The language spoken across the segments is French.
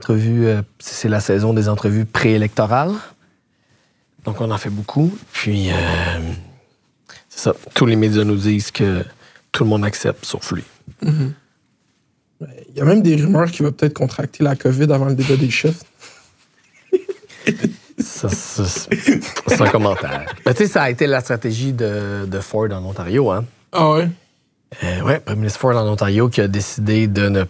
Entrevue, euh, c'est la saison des entrevues préélectorales. Donc, on en fait beaucoup. Puis, euh, c'est ça. Tous les médias nous disent que tout le monde accepte, sauf lui. Il y a même des rumeurs qu'il va peut-être contracter la COVID avant le débat des chefs. Ça, ça, c'est un commentaire. Mais tu sais, ça a été la stratégie de, de Ford en Ontario. Hein? Ah ouais? Euh, ouais, Premier ministre Ford en Ontario qui a décidé de ne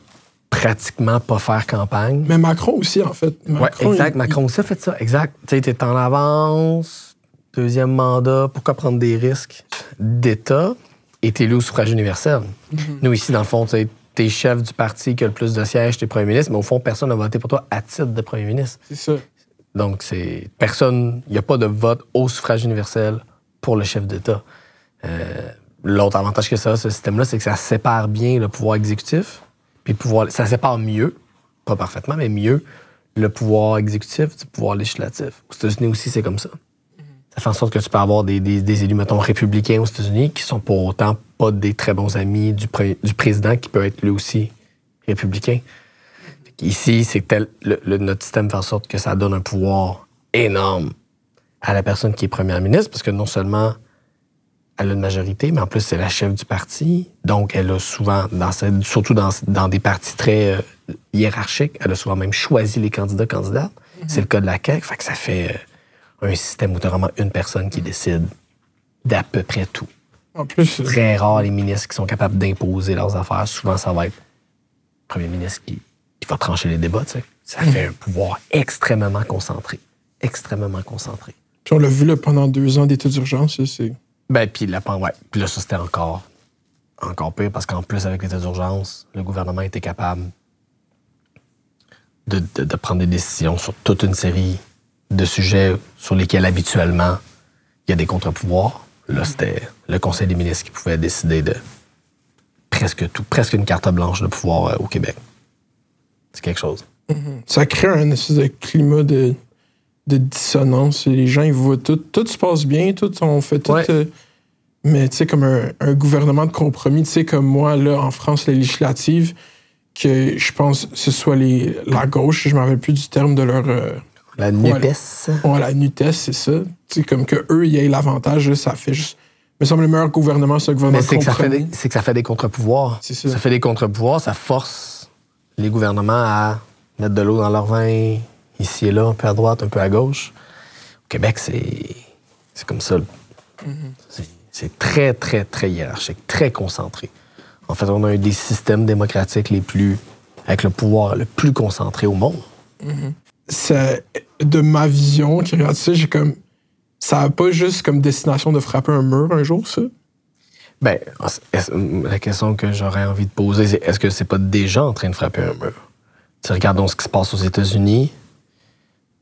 pratiquement pas faire campagne. Mais Macron aussi, en fait. Ouais, Macron, exact. il- Macron aussi a fait ça. Exact. Tu sais, t'es en avance, deuxième mandat, pourquoi prendre des risques d'État? Et t'es élu au suffrage universel? Nous, ici, dans le fond, tu sais, t'es chef du parti qui a le plus de sièges, t'es premier ministre, mais au fond, personne n'a voté pour toi à titre de premier ministre. C'est ça. Donc, c'est personne, il n'y a pas de vote au suffrage universel pour le chef d'État. Euh, L'autre avantage que ça a, ce système-là, c'est que ça sépare bien le pouvoir exécutif, puis pouvoir, ça sépare mieux, pas parfaitement, mais mieux, le pouvoir exécutif du pouvoir législatif. Aux États-Unis aussi, c'est comme ça. Ça fait en sorte que tu peux avoir des, des- des élus, mettons, républicains aux États-Unis qui sont pour autant pas des très bons amis du, pre- du président qui peut être lui aussi républicain. Ici, c'est tel, le- notre système fait en sorte que ça donne un pouvoir énorme à la personne qui est première ministre, parce que non seulement elle a une majorité, mais en plus, c'est la chef du parti. Donc, elle a souvent, dans cette- surtout dans, dans des partis très euh, hiérarchiques, elle a souvent même choisi les candidats, candidates. C'est le cas de la CAQ. Fait que ça fait euh, un système où tu as vraiment une personne qui décide d'à peu près tout. En plus, euh, Très rare les ministres qui sont capables d'imposer leurs affaires. Souvent, ça va être le premier ministre qui, qui va trancher les débats. Ça fait un pouvoir extrêmement concentré. Extrêmement concentré. puis on l'a vu là, pendant deux ans d'état d'urgence. C'est... Ben, puis la ouais. Puis là, ça, c'était encore, encore pire parce qu'en plus, avec l'état d'urgence, le gouvernement était capable de, de- prendre des décisions sur toute une série de sujets sur lesquels habituellement il y a des contre-pouvoirs. Là, c'était le Conseil des ministres qui pouvait décider de presque tout, presque une carte blanche de pouvoir euh, au Québec. C'est quelque chose. Ça crée un espèce de climat de, de dissonance. Et Les gens, ils voient tout. Tout se passe bien, tout, on fait tout. Ouais. euh, mais tu sais, comme un, un gouvernement de compromis, tu sais, comme moi, là, en France, les législatives, que je pense que ce soit les, la gauche, je ne me rappelle plus du terme de leur. euh, La Voilà. NUPES. Bon, la NUTES, c'est ça. Tu sais, comme que eux, ils aient l'avantage, là, ça fait juste. Me semble le meilleur gouvernement, c'est le gouvernement Mais de c'est que, ça fait compromis. des, c'est que ça fait des contre-pouvoirs. C'est ça. fait des contre-pouvoirs, ça force les gouvernements à mettre de l'eau dans leur vin, ici et là, un peu à droite, un peu à gauche. Au Québec, c'est, c'est comme ça. C'est, c'est très, très, très hiérarchique, très concentré. En fait, on a un des systèmes démocratiques les plus. avec le pouvoir le plus concentré au monde. c'est de ma vision qui regarde ça, j'ai comme ça a pas juste comme destination de frapper un mur un jour ça? Ben, la question que j'aurais envie de poser, c'est est-ce que c'est pas déjà en train de frapper un mur? Tu regardons ce qui se passe aux États-Unis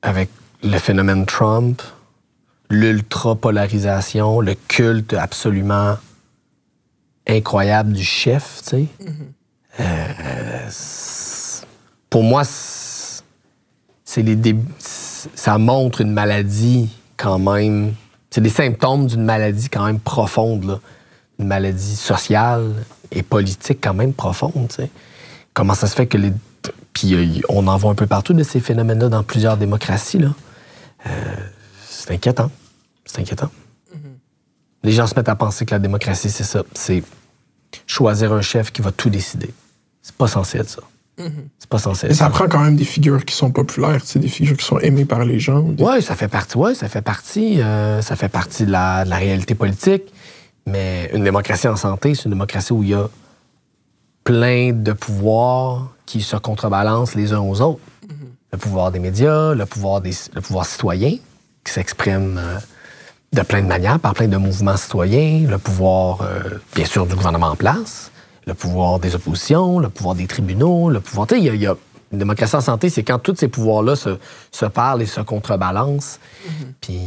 avec le phénomène Trump, l'ultra-polarisation, le culte absolument incroyable du chef, tu sais. Euh, c'est- pour moi, c'est les ça montre une maladie quand même. C'est des symptômes d'une maladie quand même profonde, là. Une maladie sociale et politique quand même profonde, tu sais. Comment ça se fait que les. Puis euh, on en voit un peu partout de ces phénomènes-là dans plusieurs démocraties, là. Euh, c'est inquiétant. C'est inquiétant. Les gens se mettent à penser que la démocratie, c'est ça. C'est choisir un chef qui va tout décider. C'est pas censé être ça. C'est pas censé Mais être ça ça. prend quand même des figures qui sont populaires, c'est des figures qui sont aimées par les gens. Des- Oui, ça fait partie. Ouais, ça fait partie. euh, ça fait partie de la, de la réalité politique. Mais une démocratie en santé, c'est une démocratie où il y a plein de pouvoirs qui se contrebalancent les uns aux autres. Le pouvoir des médias, le pouvoir, des, le pouvoir citoyen, qui s'exprime euh, de plein de manières, par plein de mouvements citoyens, le pouvoir, euh, bien sûr, du gouvernement en place, le pouvoir des oppositions, le pouvoir des tribunaux, le pouvoir. Tu sais, il y a- il y, a une démocratie en santé, c'est quand tous ces pouvoirs-là se, se parlent et se contrebalancent. Puis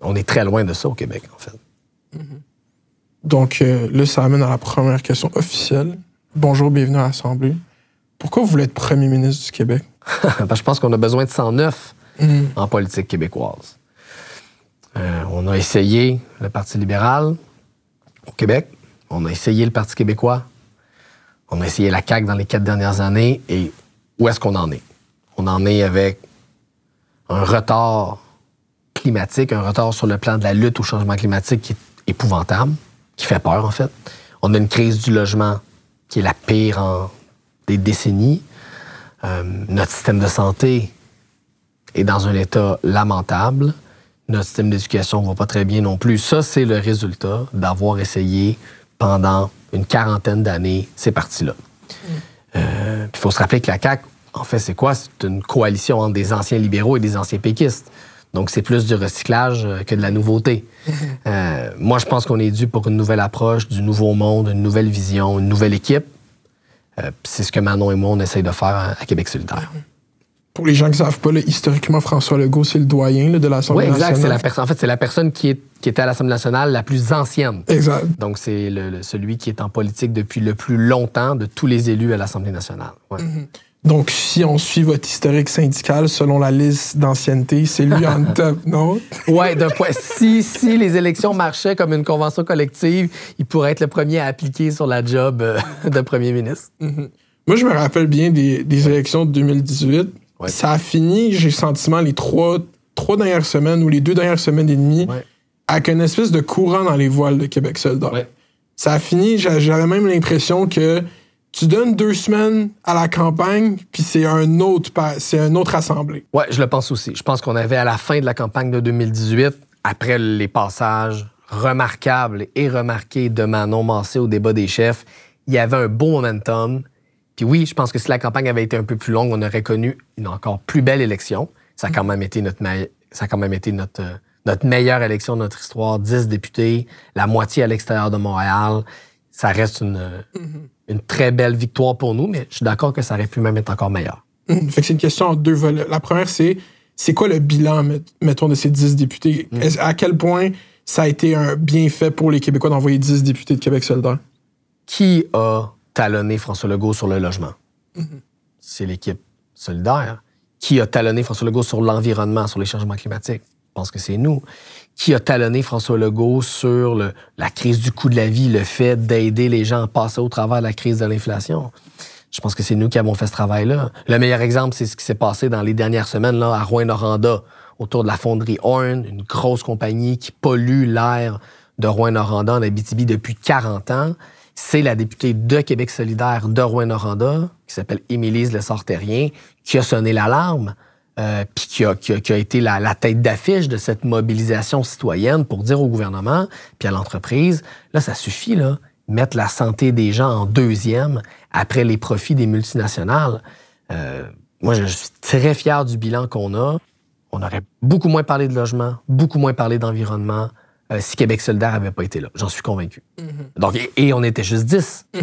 on est très loin de ça au Québec, en fait. Donc euh, là, ça amène à la première question officielle. Bonjour, bienvenue à l'Assemblée. Pourquoi vous voulez être premier ministre du Québec? Parce que je pense qu'on a besoin de 109 en politique québécoise. Euh, on a essayé le Parti libéral au Québec. On a essayé le Parti québécois. On a essayé la CAQ dans les quatre dernières années. Et où est-ce qu'on en est? On en est avec un retard climatique, un retard sur le plan de la lutte au changement climatique qui est épouvantable, qui fait peur en fait. On a une crise du logement qui est la pire en des décennies. Euh, notre système de santé est dans un état lamentable. Notre système d'éducation ne va pas très bien non plus. Ça, c'est le résultat d'avoir essayé pendant une quarantaine d'années ces partis-là. Euh, il faut se rappeler que la CAQ, en fait, c'est quoi? C'est une coalition entre des anciens libéraux et des anciens péquistes. Donc, c'est plus du recyclage euh, que de la nouveauté. Euh, moi, je pense qu'on est dû pour une nouvelle approche, du nouveau monde, une nouvelle vision, une nouvelle équipe. C'est ce que Manon et moi, on essaye de faire à Québec solidaire. Pour les gens qui ne savent pas, historiquement, François Legault, c'est le doyen de l'Assemblée oui, exact. nationale. La en fait, c'est la personne qui, est, qui était à l'Assemblée nationale la plus ancienne. Exact. Donc, c'est celui qui est en politique depuis le plus longtemps de tous les élus à l'Assemblée nationale. Mm-hmm. Donc, si on suit votre historique syndical selon la liste d'ancienneté, c'est lui en top, non? Oui, d'un point. Si, si les élections marchaient comme une convention collective, il pourrait être le premier à appliquer sur la job euh, de premier ministre. Mm-hmm. Moi, je me rappelle bien des, élections de 2018. Ça a fini, j'ai le sentiment, les trois, trois dernières semaines ou les deux dernières semaines et demie, avec une espèce de courant dans les voiles de Québec soldat. Ça a fini, j'avais même l'impression que tu donnes deux semaines à la campagne, puis c'est un autre, c'est une autre assemblée. Oui, je le pense aussi. Je pense qu'on avait à la fin de la campagne de 2018, après les passages remarquables et remarqués de Manon Massé au débat des chefs, il y avait un beau momentum. Puis oui, je pense que si la campagne avait été un peu plus longue, on aurait connu une encore plus belle élection. Ça a quand même été notre, ça a quand même été notre, notre meilleure élection de notre histoire. 10 députés, la moitié à l'extérieur de Montréal. Ça reste une, mm-hmm une très belle victoire pour nous, mais je suis d'accord que ça aurait pu même être encore meilleur. Hum, fait que c'est une question en deux volets. La première, c'est c'est quoi le bilan, mettons, de ces 10 députés? Hum. À quel point ça a été un bienfait pour les Québécois d'envoyer 10 députés de Québec solidaire? Qui a talonné François Legault sur le logement? C'est l'équipe solidaire. Qui a talonné François Legault sur l'environnement, sur les changements climatiques? Je pense que c'est nous qui a talonné François Legault sur la crise du coût de la vie, le fait d'aider les gens à passer au travers de la crise de l'inflation. Je pense que c'est nous qui avons fait ce travail-là. Le meilleur exemple, c'est ce qui s'est passé dans les dernières semaines là, à Rouen-Noranda, autour de la fonderie Horn, une grosse compagnie qui pollue l'air de Rouen-Noranda en Abitibi depuis 40 ans. C'est la députée de Québec solidaire de Rouen-Noranda, qui s'appelle Émilise Le Sorterien, qui a sonné l'alarme euh, puis qui a, été la, tête d'affiche de cette mobilisation citoyenne pour dire au gouvernement puis à l'entreprise, là, ça suffit, là, mettre la santé des gens en deuxième après les profits des multinationales. Euh, moi, je suis très fier du bilan qu'on a. On aurait beaucoup moins parlé de logement, beaucoup moins parlé d'environnement euh, si Québec solidaire n'avait pas été là. J'en suis convaincu. Mm-hmm. Donc, et, on était juste 10. Mm-hmm.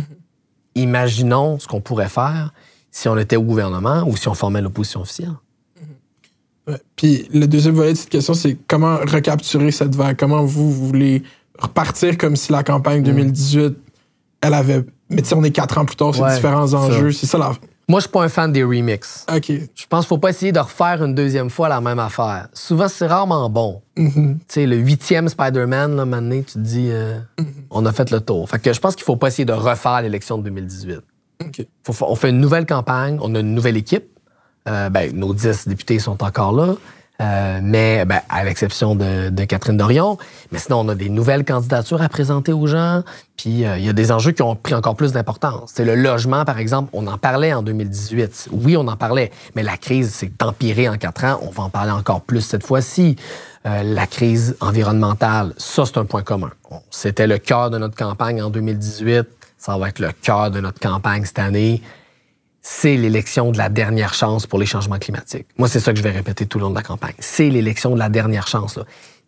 Imaginons ce qu'on pourrait faire si on était au gouvernement ou si on formait l'opposition officielle. Puis le deuxième volet de cette question, c'est comment recapturer cette vague? Comment vous, voulez repartir comme si la campagne 2018, mm. elle avait. Mais tu sais, on est quatre ans plus tard, c'est différents enjeux. C'est ça la. Moi, je suis pas un fan des remixes. OK. Je pense qu'il faut pas essayer de refaire une deuxième fois la même affaire. Souvent, c'est rarement bon. Mm-hmm. Tu sais, le huitième Spider-Man, là, maintenant, tu te dis, euh, mm-hmm. on a fait le tour. Fait que je pense qu'il faut pas essayer de refaire l'élection de 2018. OK. on fait une nouvelle campagne, on a une nouvelle équipe. Euh, ben, nos dix députés sont encore là. Euh, mais ben, à l'exception de, Catherine Dorion. Mais sinon, on a des nouvelles candidatures à présenter aux gens. Puis euh, il y a des enjeux qui ont pris encore plus d'importance. C'est le logement, par exemple. On en parlait en 2018. Oui, on en parlait. Mais la crise s'est empirée en quatre ans. On va en parler encore plus cette fois-ci. la crise environnementale, ça, c'est un point commun. C'était le cœur de notre campagne en 2018. Ça va être le cœur de notre campagne cette année c'est l'élection de la dernière chance pour les changements climatiques. Moi, c'est ça que je vais répéter tout le long de la campagne. C'est l'élection de la dernière chance.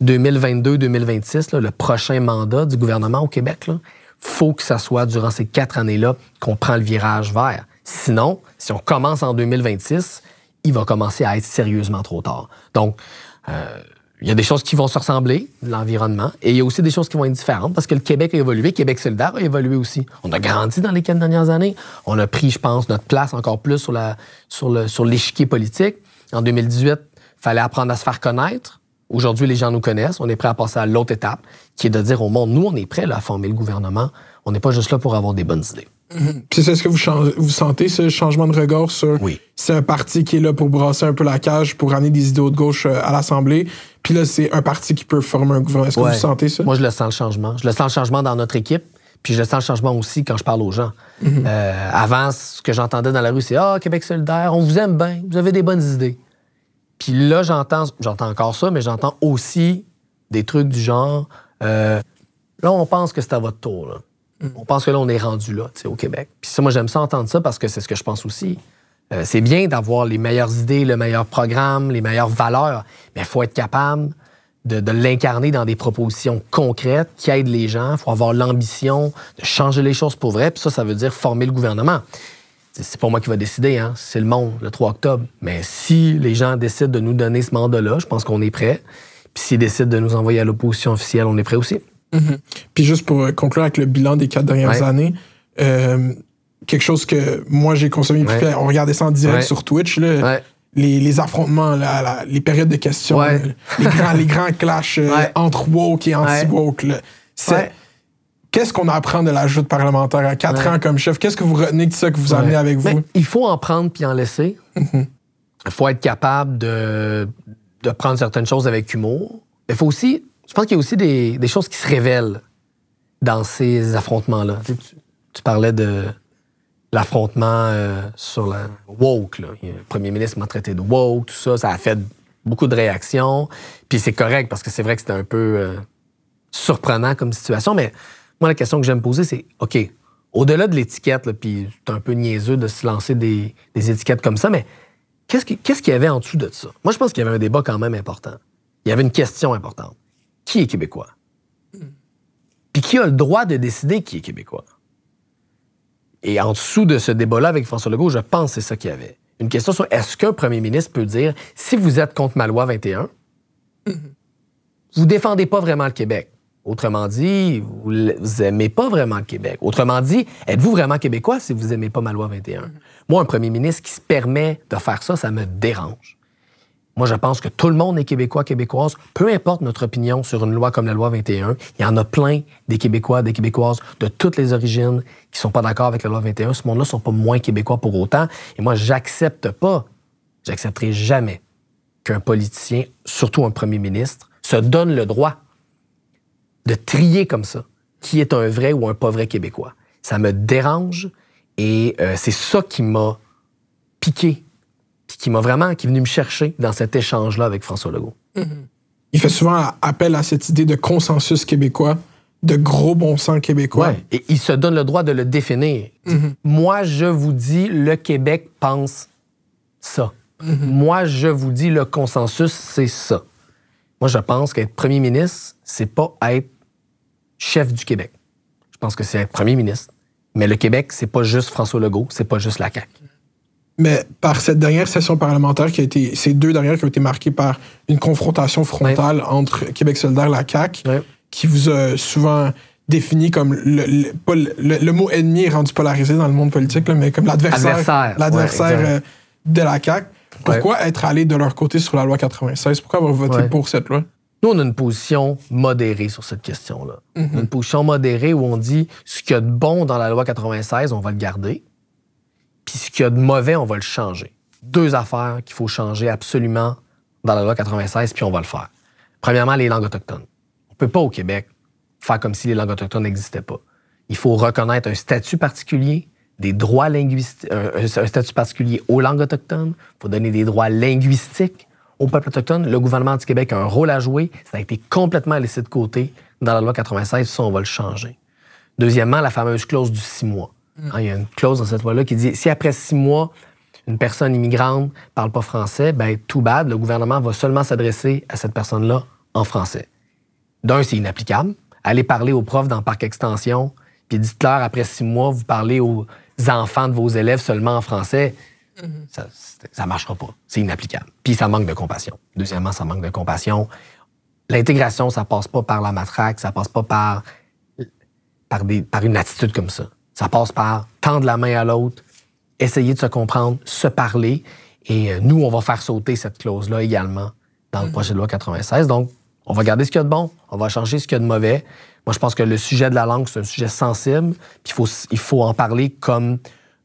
2022-2026, le prochain mandat du gouvernement au Québec, il faut que ça soit durant ces quatre années-là qu'on prend le virage vert. Sinon, si on commence en 2026, il va commencer à être sérieusement trop tard. Donc, euh, il y a des choses qui vont se ressembler, l'environnement, et il y a aussi des choses qui vont être différentes parce que le Québec a évolué, Québec solidaire a évolué aussi. On a grandi dans les quatre dernières années. On a pris, je pense, notre place encore plus sur, la, sur, le, sur l'échiquier politique. En 2018, il fallait apprendre à se faire connaître. Aujourd'hui, les gens nous connaissent. On est prêt à passer à l'autre étape, qui est de dire au monde, nous, on est prêt à former le gouvernement. On n'est pas juste là pour avoir des bonnes idées. Mhm. c'est ça, est-ce que vous, vous sentez ce changement de regard sur. Oui. C'est un parti qui est là pour brasser un peu la cage, pour amener des idéaux de gauche euh, à l'Assemblée. Puis là, c'est un parti qui peut former un gouvernement. Est-ce que vous sentez ça? Moi, je le sens le changement. Je le sens le changement dans notre équipe. Puis je le sens le changement aussi quand je parle aux gens. Mhm. Euh, avant, ce que j'entendais dans la rue, c'est Ah, Québec solidaire, on vous aime bien, vous avez des bonnes idées. Puis là, j'entends, j'entends encore ça, mais j'entends aussi des trucs du genre euh, Là, on pense que c'est à votre tour. Là. On pense que là, on est rendu là, au Québec. Puis ça, moi, j'aime ça entendre ça parce que c'est ce que je pense aussi. Euh, c'est bien d'avoir les meilleures idées, le meilleur programme, les meilleures valeurs, mais il faut être capable de, l'incarner dans des propositions concrètes qui aident les gens. Il faut avoir l'ambition de changer les choses pour vrai. Puis ça, ça veut dire former le gouvernement. C'est pas moi qui va décider, hein? c'est le monde, le 3 octobre. Mais si les gens décident de nous donner ce mandat-là, je pense qu'on est prêt. Puis s'ils décident de nous envoyer à l'opposition officielle, on est prêt aussi. Mhm. Puis juste pour euh, conclure avec le bilan des quatre dernières années, euh, quelque chose que moi j'ai consommé, on regardait ça en direct sur Twitch, là, les, les, affrontements, les périodes de questions, les, grands, les grands clashs euh, entre woke et anti-woke. Qu'est-ce qu'on apprend de la joute parlementaire à quatre ans comme chef? Qu'est-ce que vous retenez de ça que vous amenez avec vous? il faut en prendre puis en laisser. Mhm. Il faut être capable de, de prendre certaines choses avec humour. Il faut aussi je pense qu'il y a aussi des, choses qui se révèlent dans ces affrontements-là. Tu, parlais de l'affrontement euh, sur la woke. Le premier ministre m'a traité de woke, tout ça. Ça a fait beaucoup de réactions. Puis c'est correct parce que c'est vrai que c'était un peu euh, surprenant comme situation. Mais moi, la question que j'aime poser, c'est OK, au-delà de l'étiquette, puis c'est un peu niaiseux de se lancer des, étiquettes comme ça, mais qu'est-ce qu'il y avait en dessous de ça? Moi, je pense qu'il y avait un débat quand même important. Il y avait une question importante qui est québécois? Puis qui a le droit de décider qui est québécois? Et en dessous de ce débat-là avec François Legault, je pense que c'est ça qu'il y avait. Une question sur est-ce qu'un premier ministre peut dire si vous êtes contre ma loi 21, vous défendez pas vraiment le Québec. Autrement dit, vous n'aimez pas vraiment le Québec. Autrement dit, êtes-vous vraiment québécois si vous n'aimez pas ma loi 21? Moi, un premier ministre qui se permet de faire ça, ça me dérange. Moi, je pense que tout le monde est québécois, québécoise. Peu importe notre opinion sur une loi comme la loi 21, il y en a plein des Québécois, des Québécoises de toutes les origines qui sont pas d'accord avec la loi 21. Ce monde-là sont pas moins québécois pour autant. Et moi, j'accepte pas, j'accepterai jamais qu'un politicien, surtout un premier ministre, se donne le droit de trier comme ça qui est un vrai ou un pas vrai Québécois. Ça me dérange et euh, c'est ça qui m'a piqué qui m'a vraiment, qui est venu me chercher dans cet échange-là avec François Legault. Mm-hmm. Il fait souvent appel à cette idée de consensus québécois, de gros bon sens québécois. Et il se donne le droit de le définir. Mm-hmm. Moi, je vous dis, le Québec pense ça. Mm-hmm. Moi, je vous dis, le consensus, c'est ça. Moi, je pense qu'être premier ministre, c'est pas être chef du Québec. Je pense que c'est être premier ministre. Mais le Québec, c'est pas juste François Legault, c'est pas juste la CAQ. Mais par cette dernière session parlementaire qui a été, ces deux dernières qui ont été marquées par une confrontation frontale entre Québec solidaire et la CAQ, qui vous a souvent défini comme le, le, mot ennemi est rendu polarisé dans le monde politique, mais comme l'adversaire, l'adversaire euh, de la CAQ. Pourquoi être allé de leur côté sur la loi 96? Pourquoi avoir voté pour cette loi? Nous, on a une position modérée sur cette question-là. Mm-hmm. Une position modérée où on dit ce qu'il y a de bon dans la loi 96, on va le garder. Puis ce qu'il y a de mauvais, on va le changer. Deux affaires qu'il faut changer absolument dans la loi 96, puis on va le faire. Premièrement, les langues autochtones. On ne peut pas au Québec faire comme si les langues autochtones n'existaient pas. Il faut reconnaître un statut particulier, des droits linguistiques, un, statut particulier aux langues autochtones. Il faut donner des droits linguistiques au peuple autochtone. Le gouvernement du Québec a un rôle à jouer. Ça a été complètement laissé de côté dans la loi 96. Ça, on va le changer. Deuxièmement, la fameuse clause du six mois. Hein, il y a une clause dans cette loi-là qui dit si après six mois, une personne immigrante ne parle pas français, ben tout bad, le gouvernement va seulement s'adresser à cette personne-là en français. D'un, c'est inapplicable. Allez parler aux profs dans le parc extension, puis dites-leur après six mois, vous parlez aux enfants de vos élèves seulement en français. Mm-hmm. Ça ne marchera pas. C'est inapplicable. Puis ça manque de compassion. Deuxièmement, ça manque de compassion. L'intégration, ça passe pas par la matraque, ça passe pas par, par, des, par une attitude comme ça. Ça passe par tendre la main à l'autre, essayer de se comprendre, se parler. Et euh, nous, on va faire sauter cette clause-là également dans le mhm. projet de loi 96. Donc, On va garder ce qu'il y a de bon, on va changer ce qu'il y a de mauvais. Moi, je pense que le sujet de la langue, c'est un sujet sensible, puis il faut, il faut en parler comme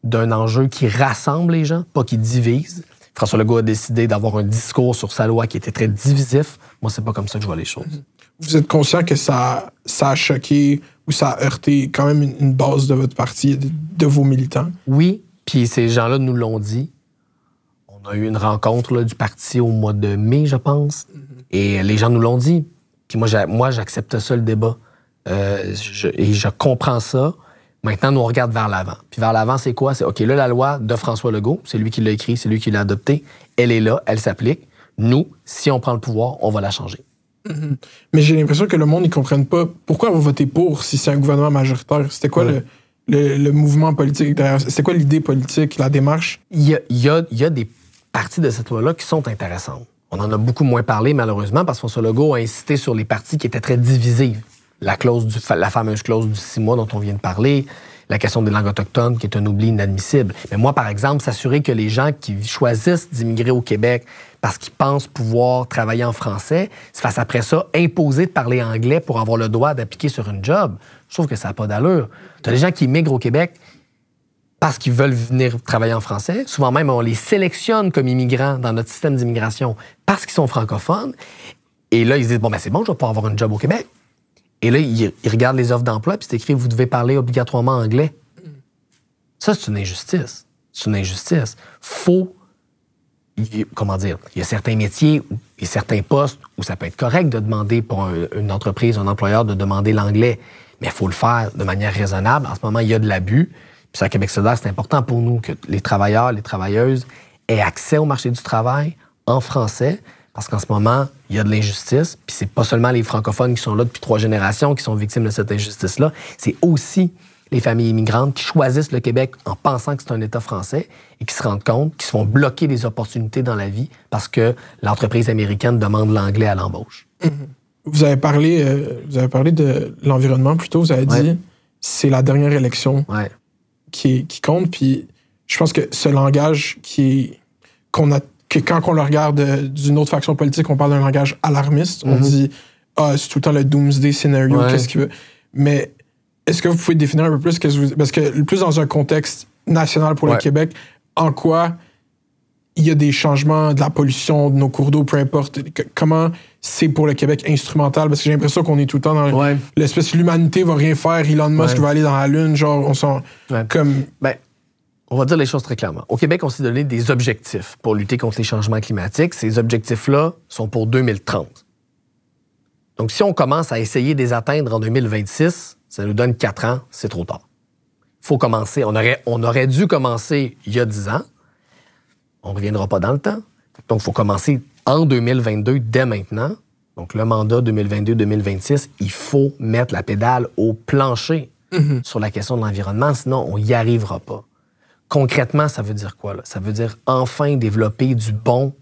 d'un enjeu qui rassemble les gens, pas qui divise. François Legault a décidé d'avoir un discours sur sa loi qui était très divisif. Moi, c'est pas comme ça que je vois les choses. Vous êtes conscient que ça, ça a choqué ou ça a heurté quand même une, base de votre parti, de, de vos militants? Oui, puis ces gens-là nous l'ont dit. On a eu une rencontre du parti au mois de mai, je pense, et les gens nous l'ont dit. Puis moi, j'accepte ça, le débat. Euh, et je comprends ça. Maintenant, nous, on regarde vers l'avant. Puis vers l'avant, c'est quoi? C'est OK, là, la loi de François Legault, c'est lui qui l'a écrit, c'est lui qui l'a adoptée. Elle est là, elle s'applique. Nous, si on prend le pouvoir, on va la changer. Mm-hmm. Mais j'ai l'impression que le monde, ils ne comprennent pas pourquoi vous votez pour si c'est un gouvernement majoritaire. C'était quoi le, le, mouvement politique derrière? C'était quoi l'idée politique, la démarche? Il y a, y, a, y a, des parties de cette loi-là qui sont intéressantes. On en a beaucoup moins parlé, malheureusement, parce que François Legault a incité sur les parties qui étaient très divisives la, clause du, la fameuse clause du six mois dont on vient de parler, la question des langues autochtones qui est un oubli inadmissible. Mais moi, par exemple, s'assurer que les gens qui choisissent d'immigrer au Québec parce qu'ils pensent pouvoir travailler en français, se fassent après ça imposer de parler anglais pour avoir le droit d'appliquer sur une job, je trouve que ça n'a pas d'allure. Tu as des gens qui immigrent au Québec parce qu'ils veulent venir travailler en français. Souvent même, on les sélectionne comme immigrants dans notre système d'immigration parce qu'ils sont francophones. Et là, ils disent, bon, ben c'est bon, je vais pouvoir avoir un job au Québec. Et là, ils, regardent les offres d'emploi, puis c'est écrit vous devez parler obligatoirement anglais. Ça, c'est une injustice. C'est une injustice. Faut. Comment dire? Il y a certains métiers et certains postes où ça peut être correct de demander pour une entreprise, un employeur, de demander l'anglais. Mais il faut le faire de manière raisonnable. En ce moment, il y a de l'abus. Puis ça, à Québec solidaire, c'est important pour nous que les travailleurs, les travailleuses aient accès au marché du travail en français parce qu'en ce moment, il y a de l'injustice, puis c'est pas seulement les francophones qui sont là depuis trois générations qui sont victimes de cette injustice-là, c'est aussi les familles immigrantes qui choisissent le Québec en pensant que c'est un État français et qui se rendent compte qu'ils se font bloquer des opportunités dans la vie parce que l'entreprise américaine demande l'anglais à l'embauche. Vous avez parlé, euh, vous avez parlé de l'environnement plutôt. Vous avez dit c'est la dernière élection qui, qui compte. Puis je pense que ce langage qui qu'on a que quand on le regarde euh, d'une autre faction politique, on parle d'un langage alarmiste. On mhm. dit ah c'est tout le temps le doomsday scénario, qu'est-ce qu'il veut? Mais est-ce que vous pouvez définir un peu plus que vous, parce que plus dans un contexte national pour le Québec, en quoi il y a des changements de la pollution de nos cours d'eau, peu importe. Comment c'est pour le Québec instrumental? Parce que j'ai l'impression qu'on est tout le temps dans l'espèce l'humanité va rien faire, Elon Musk va aller dans la lune, genre on sent comme. Ben, on va dire les choses très clairement. Au Québec, on s'est donné des objectifs pour lutter contre les changements climatiques. Ces objectifs-là sont pour 2030. Donc, si on commence à essayer de les atteindre en 2026, ça nous donne quatre ans, c'est trop tard. Il faut commencer. On aurait, on aurait dû commencer il y a 10 ans. On ne reviendra pas dans le temps. Donc, il faut commencer en 2022, dès maintenant. Donc, le mandat 2022-2026, il faut mettre la pédale au plancher mm-hmm. sur la question de l'environnement, sinon on n'y arrivera pas. Concrètement, ça veut dire quoi? Là? Ça veut dire enfin développer du bon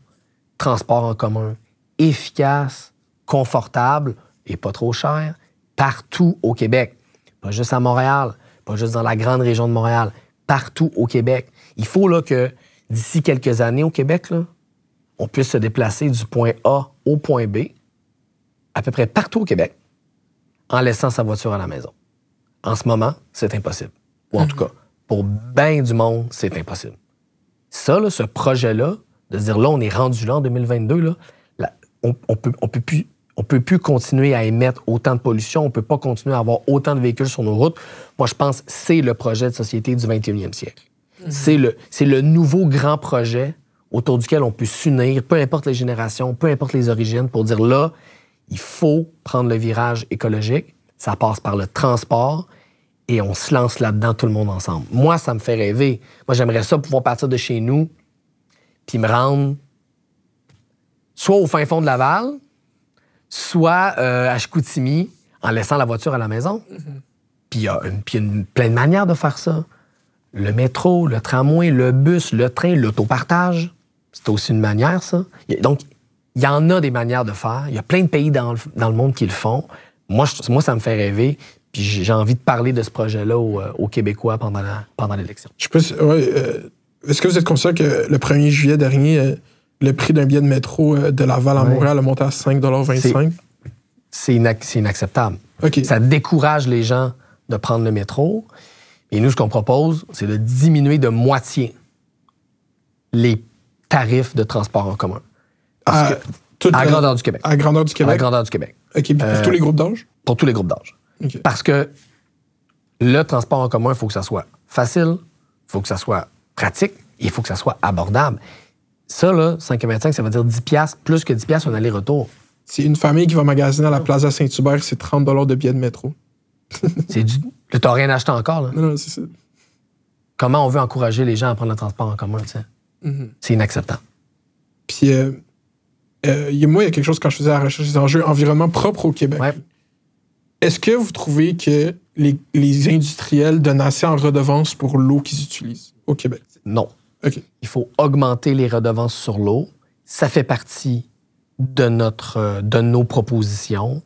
transport en commun, efficace, confortable et pas trop cher, partout au Québec. Pas juste à Montréal, pas juste dans la grande région de Montréal, partout au Québec. Il faut là, que d'ici quelques années au Québec, là, on puisse se déplacer du point A au point B, à peu près partout au Québec, en laissant sa voiture à la maison. En ce moment, c'est impossible. Ou en tout cas, pour bien du monde, c'est impossible. Ça, ce projet-là, de dire là, on est rendu là en 2022, là, on, on, peut, on peut plus. On peut plus continuer à émettre autant de pollution, on peut pas continuer à avoir autant de véhicules sur nos routes. Moi, je pense que c'est le projet de société du 21e siècle. Mhm. C'est le, le nouveau grand projet autour duquel on peut s'unir, peu importe les générations, peu importe les origines, pour dire là, il faut prendre le virage écologique. Ça passe par le transport, et on se lance là-dedans tout le monde ensemble. Moi, ça me fait rêver. Moi, j'aimerais ça pouvoir partir de chez nous puis me rendre soit au fin fond de Laval, soit euh, à Chicoutimi en laissant la voiture à la maison. Mm-hmm. Puis il y a, une, plein de manières de faire ça. Le métro, le tramway, le bus, le train, l'autopartage, c'est aussi une manière, ça. Donc, il y en a des manières de faire. Il y a plein de pays dans le, monde qui le font. Moi, moi, ça me fait rêver. Puis j'ai envie de parler de ce projet-là aux, euh, Québécois pendant, pendant l'élection. Je sais euh, Est-ce que vous êtes conscient que le 1er juillet dernier, euh, le prix d'un billet de métro de Laval à Montréal a monté à 5,25 c'est inacceptable. Ça décourage les gens de prendre le métro. Et nous, ce qu'on propose, c'est de diminuer de moitié les tarifs de transport en commun. à, grandeur du Québec. À grandeur du Québec? À grandeur du Québec. OK. Pour tous les groupes d'âge? Pour tous les groupes d'âge. Parce que le transport en commun, il faut que ça soit facile, il faut que ça soit pratique, il faut que ça soit abordable. Ça, là, 5,25, ça veut dire 10 plus que 10 un aller-retour. C'est une famille qui va magasiner à la Plaza Saint-Hubert, c'est 30 de billets de métro. c'est du. T'as rien acheté encore, là? Non, non, c'est ça. Comment on veut encourager les gens à prendre le transport en commun, tu sais? Mm-hmm. C'est inacceptable. Puis, euh, euh, moi, il y a quelque chose quand je faisais la recherche des enjeux environnement propres au Québec. Est-ce que vous trouvez que les, les, industriels donnent assez en redevance pour l'eau qu'ils utilisent au Québec? Non. OK. Il faut augmenter les redevances sur l'eau. Ça fait partie de, notre, de nos propositions.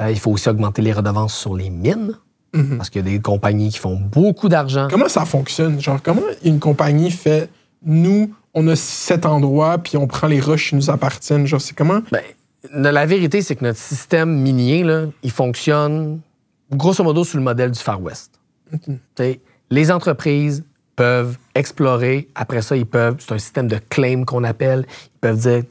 Euh, il faut aussi augmenter les redevances sur les mines. Mm-hmm. Parce qu'il y a des compagnies qui font beaucoup d'argent. Comment ça fonctionne? Genre, comment une compagnie fait, nous, on a cet endroit, puis on prend les roches qui nous appartiennent? Genre, c'est comment? Ben, la vérité, c'est que notre système minier, là, il fonctionne grosso modo sous le modèle du Far West. Les entreprises peuvent explorer, après ça, ils peuvent, c'est un système de claim qu'on appelle, ils peuvent dire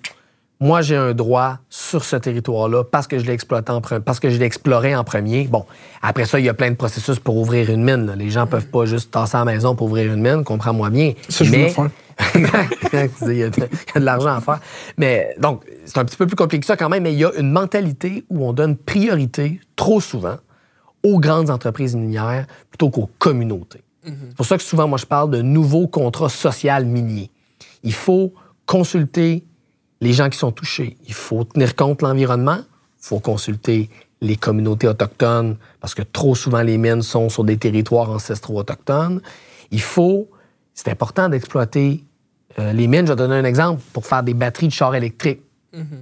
moi, j'ai un droit sur ce territoire-là parce que je l'ai exploité en parce que je l'ai exploré en premier. Bon, après ça, il y a plein de processus pour ouvrir une mine. Les gens peuvent pas juste tasser à la maison pour ouvrir une mine, comprends-moi bien. Ça, je mais... il, y a de, l'argent à faire. Mais donc, c'est un petit peu plus compliqué que ça quand même, mais il y a une mentalité où on donne priorité, trop souvent, aux grandes entreprises minières plutôt qu'aux communautés. Mm-hmm. C'est pour ça que souvent, moi, je parle de nouveaux contrats sociaux miniers. Il faut consulter les gens qui sont touchés. Il faut tenir compte de l'environnement, il faut consulter les communautés autochtones, parce que trop souvent les mines sont sur des territoires ancestraux autochtones. Il faut, c'est important d'exploiter euh, les mines. Je vais donner un exemple pour faire des batteries de chars électriques.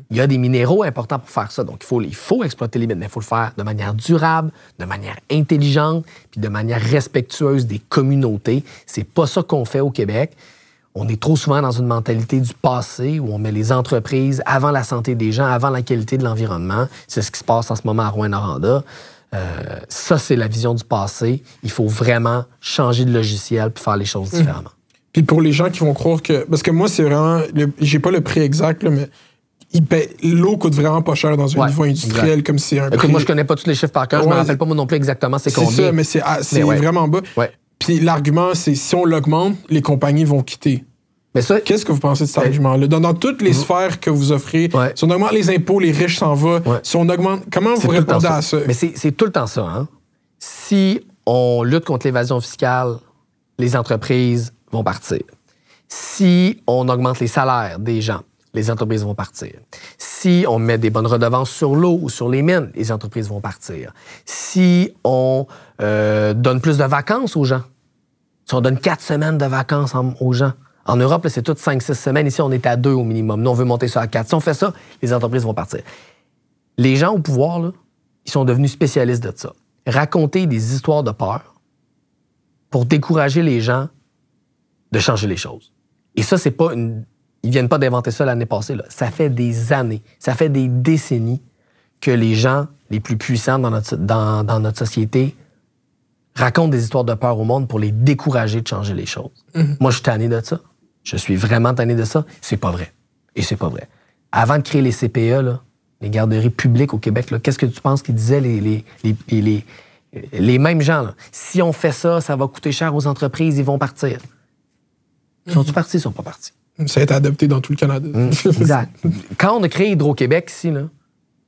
Il y a des minéraux importants pour faire ça. Donc, il faut, il faut exploiter les mines, mais il faut le faire de manière durable, de manière intelligente, puis de manière respectueuse des communautés. C'est pas ça qu'on fait au Québec on est trop souvent dans une mentalité du passé où on met les entreprises avant la santé des gens, avant la qualité de l'environnement. C'est ce qui se passe en ce moment à Rouen-Noranda. Euh, ça, c'est la vision du passé. Il faut vraiment changer de logiciel puis faire les choses mmh. Puis pour les gens qui vont croire que. Parce que moi, c'est vraiment. J'ai pas le prix exact, mais l'eau coûte vraiment pas cher dans un niveau industriel comme c'est un moi, je connais pas tous les chiffres par cœur. Je me rappelle pas moi non plus exactement c'est combien. C'est ça, mais c'est ah, vraiment bas. Puis l'argument, c'est si on l'augmente, les compagnies vont quitter. Mais ça, qu'est-ce que vous pensez de cet argument-là? Dans, toutes les sphères que vous offrez, si on augmente les impôts, les riches s'en vont. Si on augmente, comment vous répondez à ça? Mais c'est tout le temps ça. Hein? Si on lutte contre l'évasion fiscale, les entreprises vont partir. Si on augmente les salaires des gens, les entreprises vont partir. Si on met des bonnes redevances sur l'eau ou sur les mines, les entreprises vont partir. Si on euh, donne plus de vacances aux gens, si on donne quatre semaines de vacances aux gens, en Europe, c'est toutes 5-6 semaines. Ici, on est à deux au minimum. Nous, on veut monter ça à 4. Si on fait ça, les entreprises vont partir. Les gens au pouvoir, là, ils sont devenus spécialistes de ça. Raconter des histoires de peur pour décourager les gens de changer les choses. Et ça, c'est pas une. Ils viennent pas d'inventer ça l'année passée. Là. Ça fait des années, ça fait des décennies que les gens les plus puissants dans notre, dans, dans notre société racontent des histoires de peur au monde pour les décourager de changer les choses. Mm-hmm. Moi, je suis tanné de ça. Je suis vraiment tanné de ça. C'est pas vrai. Et c'est pas vrai. Avant de créer les CPE, les garderies publiques au Québec, qu'est-ce que tu penses qu'ils disaient les, les, les, mêmes gens? Si on fait ça, ça va coûter cher aux entreprises, ils vont partir. Sont-ils partis? Ils sont pas partis. Ça a été adopté dans tout le Canada. Hum, exact. Quand on a créé Hydro-Québec ici,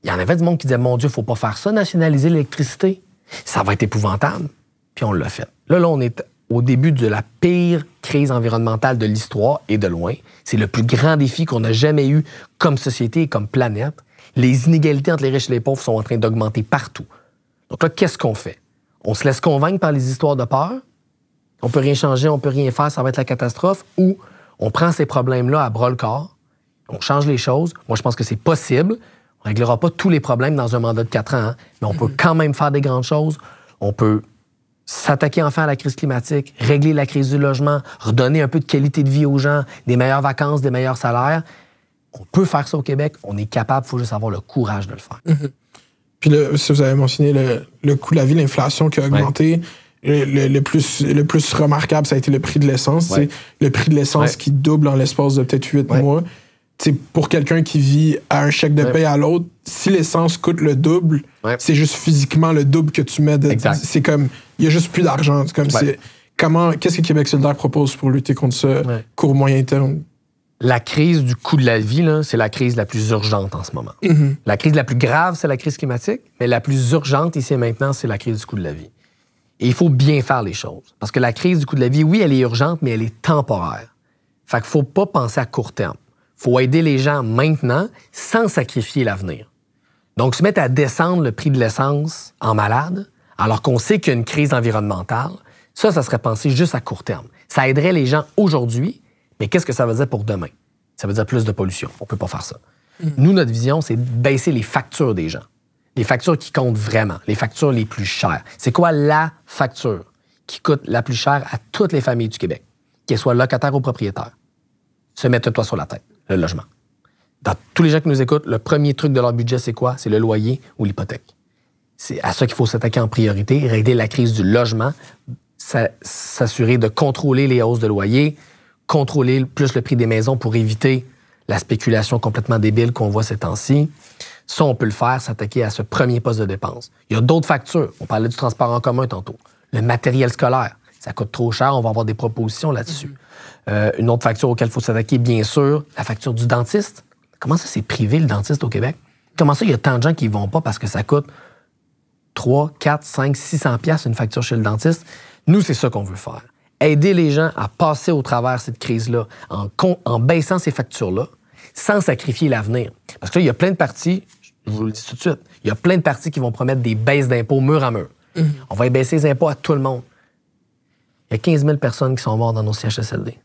il y en avait du monde qui disait Mon Dieu, faut pas faire ça, nationaliser l'électricité. Ça va être épouvantable. Puis on l'a fait. Là, là, on est au début de la pire crise environnementale de l'histoire et de loin. C'est le plus grand défi qu'on a jamais eu comme société et comme planète. Les inégalités entre les riches et les pauvres sont en train d'augmenter partout. Donc là, qu'est-ce qu'on fait? On se laisse convaincre par les histoires de peur. On peut rien changer, on peut rien faire, ça va être la catastrophe. Ou on prend ces problèmes-là à bras le corps, on change les choses. Moi, je pense que c'est possible. On ne réglera pas tous les problèmes dans un mandat de quatre ans, hein, mais on peut mm-hmm. quand même faire des grandes choses. On peut s'attaquer enfin à la crise climatique, régler la crise du logement, redonner un peu de qualité de vie aux gens, des meilleures vacances, des meilleurs salaires. On peut faire ça au Québec, on est capable, il faut juste avoir le courage de le faire. Mhm. Puis là, si vous avez mentionné le, coût de la vie, l'inflation qui a augmenté, le, plus, le plus remarquable, ça a été le prix de l'essence. Le prix de l'essence qui double en l'espace de peut-être huit mois. C'est pour quelqu'un qui vit à un chèque de paie à l'autre, si l'essence coûte le double, c'est juste physiquement le double que tu mets. C'est comme, il y a juste plus d'argent. comme, c'est comment, qu'est-ce que Québec solidaire propose pour lutter contre ça, court moyen terme? La crise du coût de la vie, c'est la crise la plus urgente en ce moment. Mm-hmm. La crise la plus grave, c'est la crise climatique, mais la plus urgente ici et maintenant, c'est la crise du coût de la vie. Et il faut bien faire les choses. Parce que la crise du coût de la vie, oui, elle est urgente, mais elle est temporaire. Fait qu'il faut pas penser à court terme. faut aider les gens maintenant sans sacrifier l'avenir. Donc, se mettre à descendre le prix de l'essence en malade, alors qu'on sait qu'il y a une crise environnementale, ça, ça serait pensé juste à court terme. Ça aiderait les gens aujourd'hui, mais qu'est-ce que ça veut dire pour demain? Ça veut dire plus de pollution. On peut pas faire ça. Mm. Nous, notre vision, c'est de baisser les factures des gens. Les factures qui comptent vraiment, les factures les plus chères. C'est quoi la facture qui coûte la plus chère à toutes les familles du Québec, qu'elles soient locataires ou propriétaires? Se mettre toi sur la tête, le logement. Dans tous les gens qui nous écoutent, le premier truc de leur budget, c'est quoi? C'est le loyer ou l'hypothèque. C'est à ça qu'il faut s'attaquer en priorité, régler la crise du logement, s'assurer de contrôler les hausses de loyer, contrôler plus le prix des maisons pour éviter la spéculation complètement débile qu'on voit ces temps-ci. Ça, on peut le faire, s'attaquer à ce premier poste de dépense. Il y a d'autres factures. On parlait du transport en commun tantôt. Le matériel scolaire, ça coûte trop cher. On va avoir des propositions là-dessus. Mm-hmm. Euh, une autre facture auquel il faut s'attaquer, bien sûr, la facture du dentiste. Comment ça, c'est privé, le dentiste au Québec? Comment ça, il y a tant de gens qui ne vont pas parce que ça coûte 3, 4, 5, 600 pièces une facture chez le dentiste? Nous, c'est ça qu'on veut faire. Aider les gens à passer au travers cette crise-là en, en baissant ces factures-là, sans sacrifier l'avenir. Parce que là, il y a plein de partis, je vous le dis tout de suite, il y a plein de partis qui vont promettre des baisses d'impôts mur à mur. Mm-hmm. On va baisser les impôts à tout le monde. Il y a 15 000 personnes qui sont mortes dans nos CHSLD.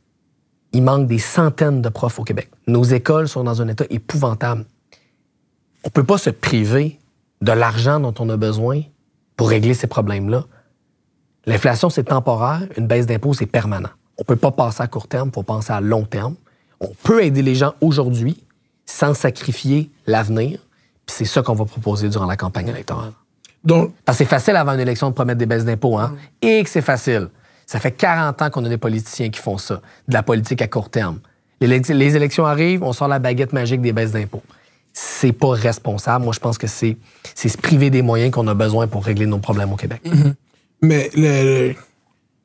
Il manque des centaines de profs au Québec. Nos écoles sont dans un état épouvantable. On ne peut pas se priver de l'argent dont on a besoin pour régler ces problèmes-là. L'inflation, c'est temporaire. Une baisse d'impôts, c'est permanent. On ne peut pas passer à court terme, il faut penser à long terme. On peut aider les gens aujourd'hui sans sacrifier l'avenir. Puis c'est ça qu'on va proposer durant la campagne électorale. Donc, Parce que c'est facile avant une élection de promettre des baisses d'impôts, hein? Et que c'est facile. Ça fait 40 ans qu'on a des politiciens qui font ça, de la politique à court terme. Les, élections arrivent, on sort la baguette magique des baisses d'impôts. C'est pas responsable. Moi, je pense que c'est se priver des moyens qu'on a besoin pour régler nos problèmes au Québec. Mm-hmm. Mais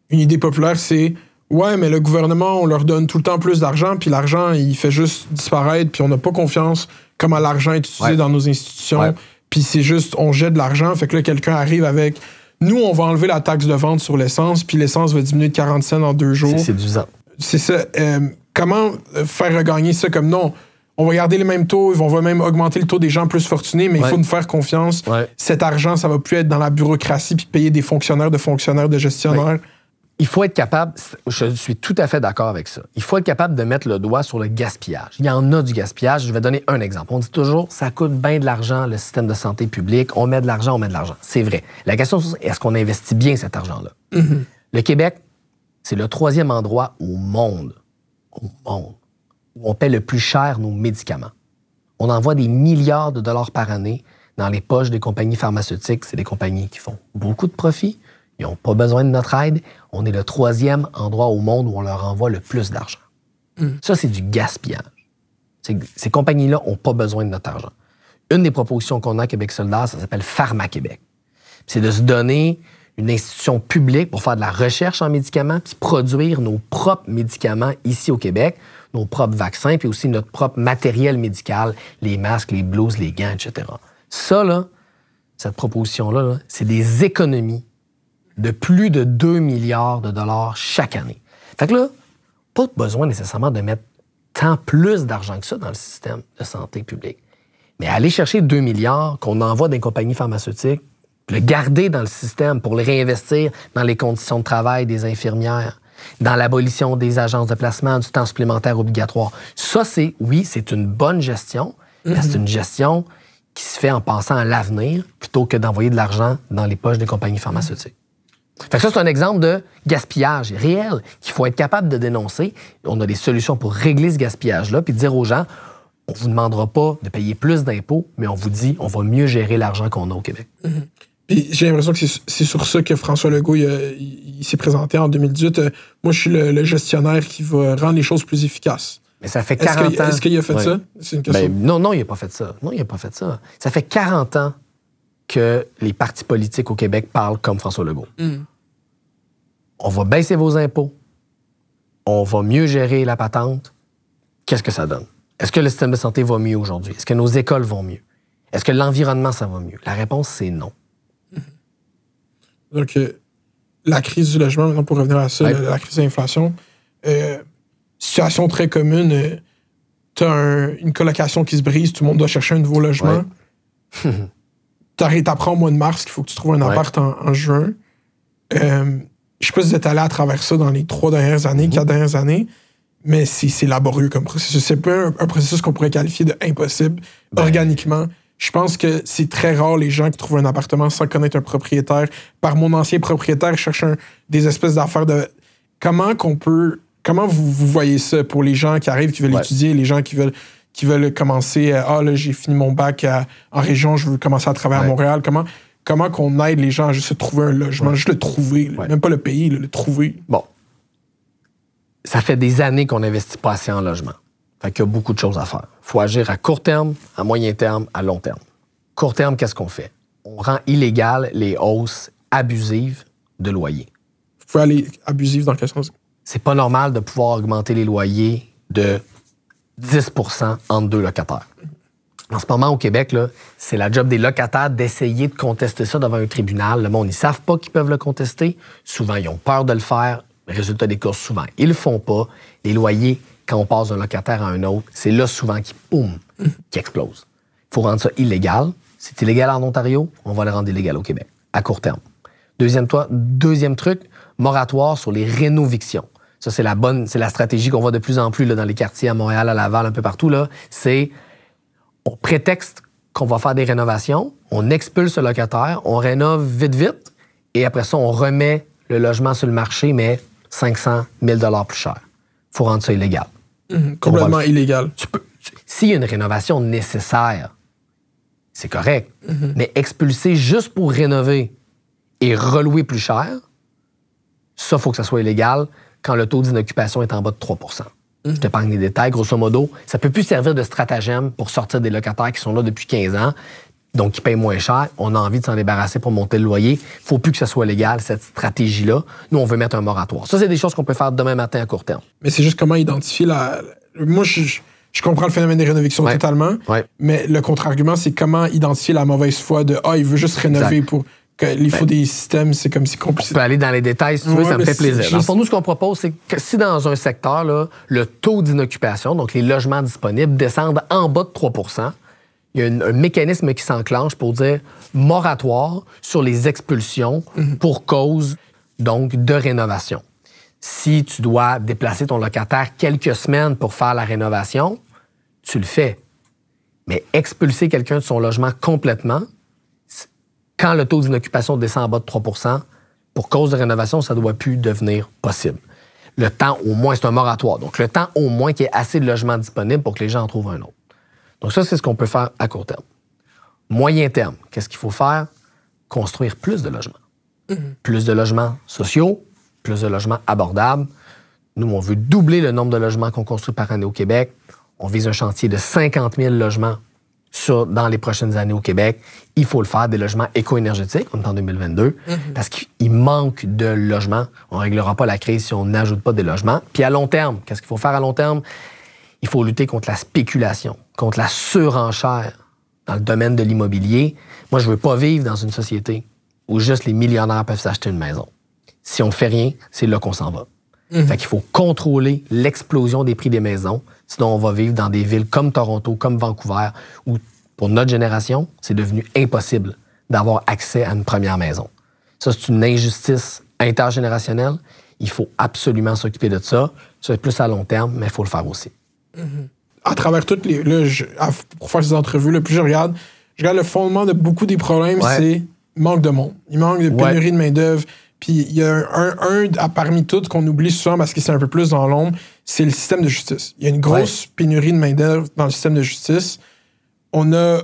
une idée populaire, c'est Ouais, mais le gouvernement, on leur donne tout le temps plus d'argent, puis l'argent, il fait juste disparaître, puis on n'a pas confiance comment l'argent est utilisé dans nos institutions. Puis c'est juste, on jette de l'argent, fait que là, quelqu'un arrive avec nous, on va enlever la taxe de vente sur l'essence, puis l'essence va diminuer de 40 cents en deux jours. C'est séduisant. C'est ça. Euh, comment faire regagner ça comme non? On va garder les mêmes taux, on va même augmenter le taux des gens plus fortunés, mais il faut nous faire confiance. Cet argent, ça va plus être dans la bureaucratie puis payer des fonctionnaires de fonctionnaires, de gestionnaires il faut être capable, je suis tout à fait d'accord avec ça, il faut être capable de mettre le doigt sur le gaspillage. Il y en a du gaspillage. Je vais donner un exemple. On dit toujours, ça coûte bien de l'argent, le système de santé publique. On met de l'argent, on met de l'argent. C'est vrai. La question, c'est est-ce qu'on investit bien cet argent-là? Mm-hmm. Le Québec, c'est le troisième endroit au monde, au monde, où on paie le plus cher nos médicaments. On envoie des milliards de dollars par année dans les poches des compagnies pharmaceutiques. C'est des compagnies qui font beaucoup de profits, ils n'ont pas besoin de notre aide. On est le troisième endroit au monde où on leur envoie le plus d'argent. Mm. Ça, c'est du gaspillage. Ces compagnies-là n'ont pas besoin de notre argent. Une des propositions qu'on a à Québec Soldat, ça s'appelle Pharma Québec. C'est de se donner une institution publique pour faire de la recherche en médicaments puis produire nos propres médicaments ici au Québec, nos propres vaccins, puis aussi notre propre matériel médical, les masques, les blouses, les gants, etc. Ça, là, cette proposition-là, c'est des économies de plus de 2 milliards de dollars chaque année. Fait que là, pas besoin nécessairement de mettre tant plus d'argent que ça dans le système de santé publique. Mais aller chercher 2 milliards qu'on envoie des compagnies pharmaceutiques, le garder dans le système pour le réinvestir dans les conditions de travail des infirmières, dans l'abolition des agences de placement, du temps supplémentaire obligatoire. Ça, c'est, oui, c'est une bonne gestion, mais c'est mm-hmm. une gestion qui se fait en pensant à l'avenir plutôt que d'envoyer de l'argent dans les poches des compagnies pharmaceutiques. Fait ça, c'est un exemple de gaspillage réel qu'il faut être capable de dénoncer. On a des solutions pour régler ce gaspillage-là, puis dire aux gens, On vous demandera pas de payer plus d'impôts, mais on vous dit on va mieux gérer l'argent qu'on a au Québec. Mhm. j'ai l'impression que c'est sur ça que François Legault il, s'est présenté en 2018. Euh, moi, je suis le, gestionnaire qui va rendre les choses plus efficaces. Mais ça fait 40 ans. Est-ce qu'il a fait ça? Une question. Ben, non, non, il n'a pas fait ça. Non, il n'a pas fait ça. Ça fait 40 ans que les partis politiques au Québec parlent comme François Legault. Mhm. On va baisser vos impôts. On va mieux gérer la patente. Qu'est-ce que ça donne? Est-ce que le système de santé va mieux aujourd'hui? Est-ce que nos écoles vont mieux? Est-ce que l'environnement, ça va mieux? La réponse, c'est non. Donc, euh, la crise du logement, maintenant, pour revenir à ça, la, crise de l'inflation, euh, situation très commune, euh, tu as une colocation qui se brise, tout le monde doit chercher un nouveau logement. apprends au mois de mars qu'il faut que tu trouves un appart en, juin. je sais pas si vous êtes allé à travers ça dans les trois dernières années, quatre dernières années mais c'est laborieux comme processus. C'est pas un, processus qu'on pourrait qualifier de impossible ben. organiquement. Je pense que c'est très rare les gens qui trouvent un appartement sans connaître un propriétaire. Par mon ancien propriétaire, je cherche des espèces d'affaires de. Comment qu'on peut. Comment vous, voyez ça pour les gens qui arrivent, qui veulent étudier, les gens qui veulent qui veulent commencer. ah là, j'ai fini mon bac en région, je veux commencer à travailler à Montréal. Comment comment qu'on aide les gens à juste trouver un logement, juste le trouver, même pas le payer, le trouver. Bon, ça fait des années qu'on n'investit pas assez en logement. Fait qu'il y a beaucoup de choses à faire. Il faut agir à court terme, à moyen terme, à long terme. Court terme, qu'est-ce qu'on fait? On rend illégal les hausses abusives de loyers. Vous pouvez aller abusive dans quel sens? C'est pas normal de pouvoir augmenter les loyers de 10% entre deux locataires. En ce moment, au Québec, c'est la job des locataires d'essayer de contester ça devant un tribunal. Le monde, ils savent pas qu'ils peuvent le contester. Souvent, ils ont peur de le faire. Résultat des courses, souvent, ils le font pas. Les loyers, quand on passe d'un locataire à un autre, c'est là souvent qui, boum, qui explose. Il faut rendre ça illégal. C'est illégal en Ontario, on va le rendre illégal au Québec, à court terme. Deuxième, deuxième truc, moratoire sur les rénovictions. Ça, c'est la bonne, c'est la stratégie qu'on voit de plus en plus là, dans les quartiers à Montréal, à Laval, un peu partout. Là. C'est, on prétexte qu'on va faire des rénovations, on expulse le locataire, on rénove vite, vite, et après ça, on remet le logement sur le marché, mais 500 000 plus cher. Il faut rendre ça illégal. Mhm, complètement illégal. S'il y a une rénovation nécessaire, c'est correct. Mhm. Mais expulser juste pour rénover et relouer plus cher, ça, il faut que ça soit illégal quand le taux d'inoccupation est en bas de 3% Je t'épargne les détails. Grosso modo, ça peut plus servir de stratagème pour sortir des locataires qui sont là depuis 15 ans donc qui payent moins cher. On a envie de s'en débarrasser pour monter le loyer. Il faut plus que ça soit légal, cette stratégie-là. Nous, on veut mettre un moratoire. Ça, c'est des choses qu'on peut faire demain matin à court terme. Mais c'est juste comment identifier la. Moi, je, comprends le phénomène des rénovations totalement. Mais le contre-argument, c'est comment identifier la mauvaise foi de Ah, il veut juste rénover pour. Il faut ben, des systèmes, c'est comme si compliqué. On peut aller dans les détails si tu veux, ça me fait plaisir. Pour nous, ce qu'on propose, c'est que si dans un secteur, là, le taux d'inoccupation, donc les logements disponibles, descendent en bas de 3% il y a un, mécanisme qui s'enclenche pour dire moratoire sur les expulsions mhm. pour cause donc de rénovation. Si tu dois déplacer ton locataire quelques semaines pour faire la rénovation, tu le fais. Mais expulser quelqu'un de son logement complètement, quand le taux d'inoccupation descend en bas de 3% pour cause de rénovation, ça ne doit plus devenir possible. Le temps, au moins, c'est un moratoire. Donc, le temps, au moins, qu'il y ait assez de logements disponibles pour que les gens en trouvent un autre. Donc ça, c'est ce qu'on peut faire à court terme. Moyen terme, qu'est-ce qu'il faut faire? Construire plus de logements. Mhm. Plus de logements sociaux, plus de logements abordables. Nous, on veut doubler le nombre de logements qu'on construit par année au Québec. On vise un chantier de 50 000 logements sur, dans les prochaines années au Québec. Il faut le faire, des logements éco-énergétiques, on est en 2022, mhm. parce qu'il manque de logements. On ne réglera pas la crise si on n'ajoute pas des logements. Puis à long terme, qu'est-ce qu'il faut faire à long terme? Il faut lutter contre la spéculation, contre la surenchère dans le domaine de l'immobilier. Moi, je veux pas vivre dans une société où juste les millionnaires peuvent s'acheter une maison. Si on fait rien, c'est là qu'on s'en va. Mhm. Fait qu'il faut contrôler l'explosion des prix des maisons, sinon on va vivre dans des villes comme Toronto, comme Vancouver, où pour notre génération, c'est devenu impossible d'avoir accès à une première maison. Ça, c'est une injustice intergénérationnelle. Il faut absolument s'occuper de ça. Ça va être plus à long terme, mais il faut le faire aussi. Mm-hmm. À travers toutes les. Là, pour faire ces entrevues, le plus je regarde, je regarde le fondement de beaucoup des problèmes, c'est manque de monde. Il manque de pénurie de main-d'œuvre. Puis il y a un, un, parmi toutes qu'on oublie souvent parce que c'est un peu plus dans l'ombre, c'est le système de justice. Il y a une grosse pénurie de main-d'œuvre dans le système de justice. On a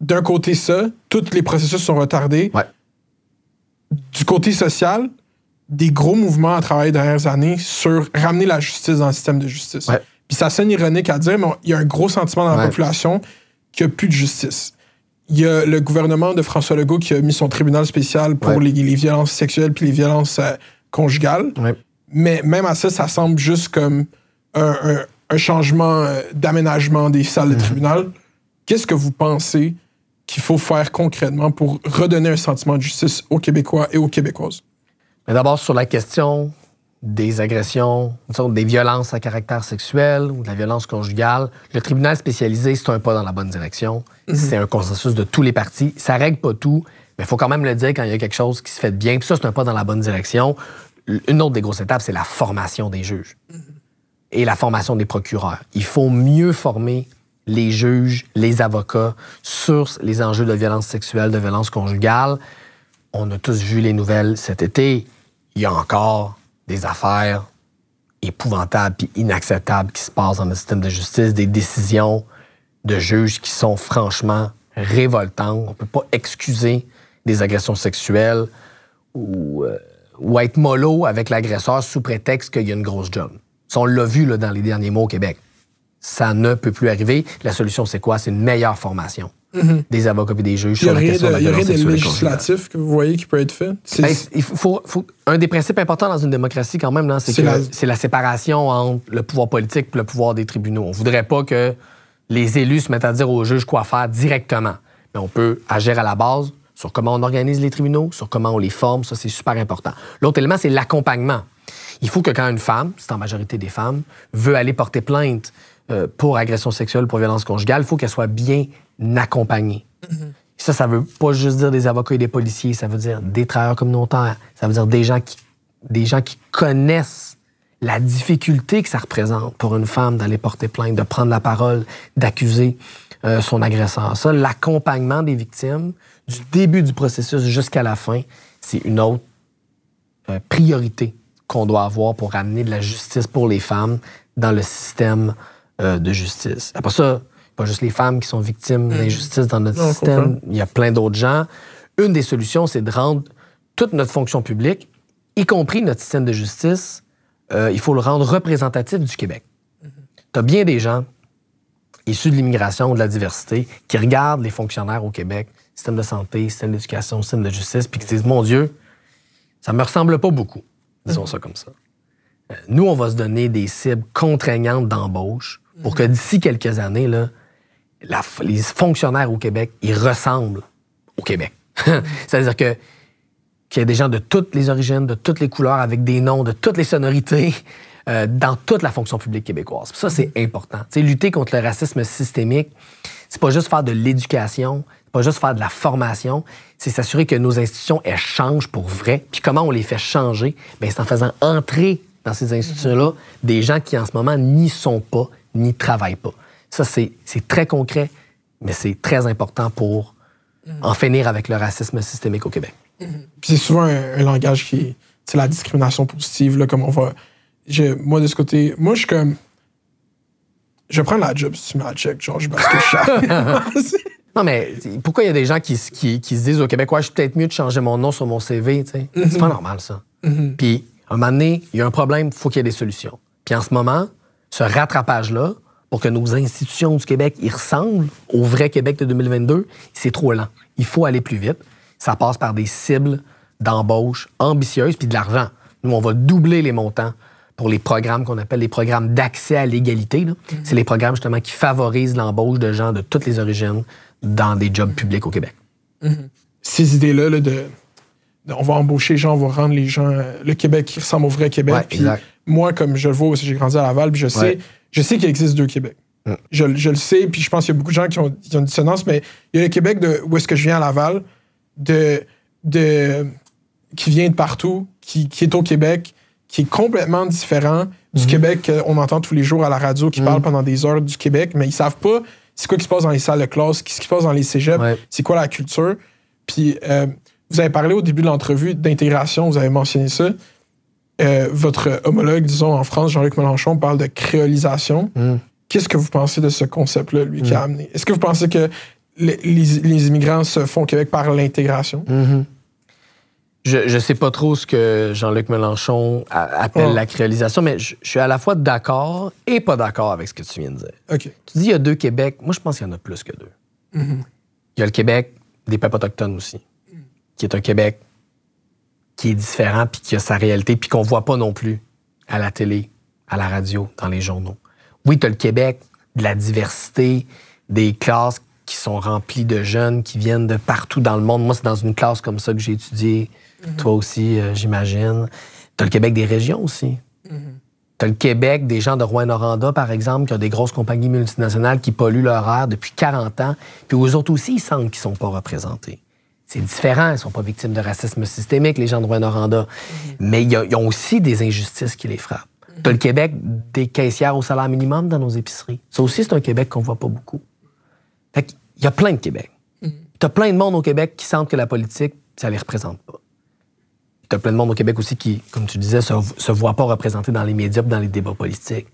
d'un côté ça, tous les processus sont retardés. Du côté social, des gros mouvements à travers les dernières années sur ramener la justice dans le système de justice. Puis ça sonne ironique à dire, mais il y a un gros sentiment dans la population qu'il n'y a plus de justice. Il y a le gouvernement de François Legault qui a mis son tribunal spécial pour les, violences sexuelles puis les violences euh, conjugales. Mais même à ça, ça semble juste comme un, changement euh, d'aménagement des salles de mhm. tribunal. Qu'est-ce que vous pensez qu'il faut faire concrètement pour redonner un sentiment de justice aux Québécois et aux Québécoises? D'abord, sur la question des agressions, des violences à caractère sexuel ou de la violence conjugale, le tribunal spécialisé, c'est un pas dans la bonne direction. Mhm. C'est un consensus de tous les partis. Ça règle pas tout, mais il faut quand même le dire quand il y a quelque chose qui se fait bien. Puis ça, c'est un pas dans la bonne direction. Une autre des grosses étapes, c'est la formation des juges et la formation des procureurs. Il faut mieux former les juges, les avocats sur les enjeux de violence sexuelle, de violence conjugale. On a tous vu les nouvelles cet été. Il y a encore des affaires épouvantables et inacceptables qui se passent dans le système de justice, des décisions de juges qui sont franchement révoltantes. On ne peut pas excuser des agressions sexuelles ou, euh, ou être mollo avec l'agresseur sous prétexte qu'il y a une grosse job. Ça, on l'a vu là, dans les derniers mois au Québec ça ne peut plus arriver. La solution, c'est quoi? C'est une meilleure formation mhm. des avocats et des juges sur la question de Il y a rien de législatif que vous voyez qui peut être fait? Ben, il faut, un des principes importants dans une démocratie, quand même, c'est c'est la séparation entre le pouvoir politique et le pouvoir des tribunaux. On voudrait pas que les élus se mettent à dire aux juges quoi faire directement. Mais on peut agir à la base sur comment on organise les tribunaux, sur comment on les forme. Ça, c'est super important. L'autre élément, c'est l'accompagnement. Il faut que quand une femme, c'est en majorité des femmes, veut aller porter plainte euh, pour agression sexuelle, pour violence conjugale, il faut qu'elle soit bien accompagnée. Mm-hmm. Ça, ça veut pas juste dire des avocats et des policiers, ça veut dire des travailleurs communautaires, ça veut dire des gens qui, des gens qui connaissent la difficulté que ça représente pour une femme d'aller porter plainte, de prendre la parole, d'accuser euh, son agresseur. Ça, l'accompagnement des victimes, du début du processus jusqu'à la fin, c'est une autre euh, priorité qu'on doit avoir pour amener de la justice pour les femmes dans le système euh, de justice. Après ça, pas juste les femmes qui sont victimes mm. d'injustice dans notre système, il y a plein d'autres gens. Une des solutions, c'est de rendre toute notre fonction publique, y compris notre système de justice, euh, il faut le rendre représentatif du Québec. Mm-hmm. Tu as bien des gens issus de l'immigration, de la diversité, qui regardent les fonctionnaires au Québec, système de santé, système d'éducation, système de justice, puis qui se disent Mon Dieu, ça me ressemble pas beaucoup. Disons ça comme ça. Euh, nous, on va se donner des cibles contraignantes d'embauche pour que d'ici quelques années, là, les fonctionnaires au Québec, ils ressemblent au Québec. C'est-à-dire que qu'il y a des gens de toutes les origines, de toutes les couleurs, avec des noms, de toutes les sonorités, euh, dans toute la fonction publique québécoise. Ça, c'est important. sais, lutter contre le racisme systémique, c'est pas juste faire de l'éducation, c'est pas juste faire de la formation, c'est s'assurer que nos institutions, elles changent pour vrai. Puis comment on les fait changer? Ben, c'est en faisant entrer dans ces institutions-là des gens qui, en ce moment, n'y sont pas, n'y travaillent pas. Ça, c'est très concret, mais c'est très important pour en finir avec le racisme systémique au Québec. C'est souvent un, langage qui c'est la discrimination positive, là, comme on va. Moi, de ce côté, moi, je suis comme. Je prends la job si tu me la check, genre, je parce que je Non, mais pourquoi il y a des gens qui, qui, qui, se disent au Québec, ouais, je suis peut-être mieux de changer mon nom sur mon CV, tu sais? C'est pas normal, ça. Mm-hmm. Puis, un moment donné, il y a un problème, il faut qu'il y ait des solutions. Puis en ce moment, ce rattrapage-là, pour que nos institutions du Québec y ressemblent au vrai Québec de 2022, c'est trop lent. Il faut aller plus vite. Ça passe par des cibles d'embauche ambitieuses puis de l'argent. Nous, on va doubler les montants pour les programmes qu'on appelle les programmes d'accès à l'égalité. Mm-hmm. C'est les programmes justement qui favorisent l'embauche de gens de toutes les origines dans des jobs publics au Québec. Mm-hmm. Ces idées-là de on va embaucher les gens, on va rendre les gens le Québec qui ressemble au vrai Québec moi, comme je le vois aussi, j'ai grandi à Laval, puis je sais, je sais qu'il existe deux Québec. Mm. Je, le sais, puis je pense qu'il y a beaucoup de gens qui ont, une dissonance, mais il y a le Québec de où est-ce que je viens à Laval, de, de, qui vient de partout, qui, est au Québec, qui est complètement différent du mm-hmm. Québec qu'on entend tous les jours à la radio, qui mm. parle pendant des heures du Québec, mais ils savent pas c'est quoi qui se passe dans les salles de classe, ce qui se passe dans les cégeps, c'est quoi la culture. Puis euh, vous avez parlé au début de l'entrevue d'intégration, vous avez mentionné ça euh, votre homologue, disons, en France, Jean-Luc Mélenchon, parle de créolisation. Mm. Qu'est-ce que vous pensez de ce concept-là, lui, qui a amené? Est-ce que vous pensez que les, les- les immigrants se font au Québec par l'intégration? Mhm. Je, je sais pas trop ce que Jean-Luc Mélenchon a- appelle Oh. la créolisation, mais je, je suis à la fois d'accord et pas d'accord avec ce que tu viens de dire. Tu dis il y a deux Québec. Moi, je pense qu'il y en a plus que deux. Mhm. Il y a le Québec des peuples autochtones aussi, qui est un Québec qui est différent, puis qui a sa réalité, puis qu'on voit pas non plus à la télé, à la radio, dans les journaux. Oui, tu as le Québec de la diversité, des classes qui sont remplies de jeunes qui viennent de partout dans le monde. Moi, c'est dans une classe comme ça que j'ai étudié. Toi aussi, euh, j'imagine. Tu as le Québec des régions aussi. Tu as le Québec des gens de Rouen-Noranda, par exemple, qui ont des grosses compagnies multinationales qui polluent leur air depuis 40 ans, puis eux autres aussi, ils sentent qu'ils sont pas représentés. C'est différent, ils sont pas victimes de racisme systémique, les gens de Rouen-Noranda. Mais y a- ils ont aussi des injustices qui les frappent. Tu as le Québec des caissières au salaire minimum dans nos épiceries. Ça aussi, c'est un Québec qu'on voit pas beaucoup. Fait qu'il y a plein de Québec. Tu as plein de monde au Québec qui sentent que la politique, ça les représente pas. Tu as plein de monde au Québec aussi qui, comme tu disais, se, se voit pas représenté dans les médias dans les débats politiques.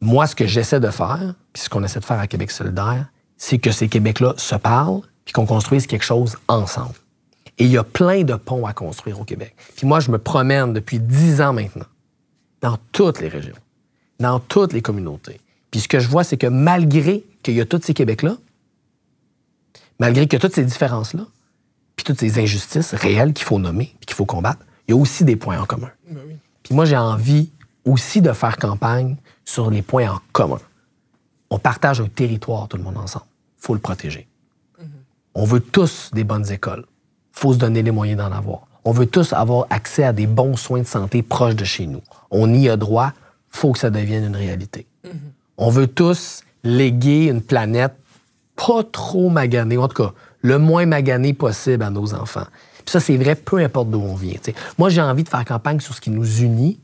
Moi, ce que j'essaie de faire, puis ce qu'on essaie de faire à Québec solidaire, c'est que ces Québec-là se parlent puis qu'on construise quelque chose ensemble. Et il y a plein de ponts à construire au Québec. Puis moi, je me promène depuis dix ans maintenant dans toutes les régions, dans toutes les communautés. Puis ce que je vois, c'est que malgré qu'il y a tous ces Québec-là, malgré que toutes ces différences-là, puis toutes ces injustices réelles qu'il faut nommer, puis qu'il faut combattre, il y a aussi des points en commun. Puis moi, j'ai envie aussi de faire campagne sur les points en commun. On partage un territoire, tout le monde ensemble. Il faut le protéger. On veut tous des bonnes écoles. Il faut se donner les moyens d'en avoir. On veut tous avoir accès à des bons soins de santé proches de chez nous. On y a droit. Il faut que ça devienne une réalité. On veut tous léguer une planète pas trop maganée, en tout cas, le moins maganée possible à nos enfants. Puis ça, c'est vrai, peu importe d'où on vient. Moi, j'ai envie de faire campagne sur ce qui nous unit,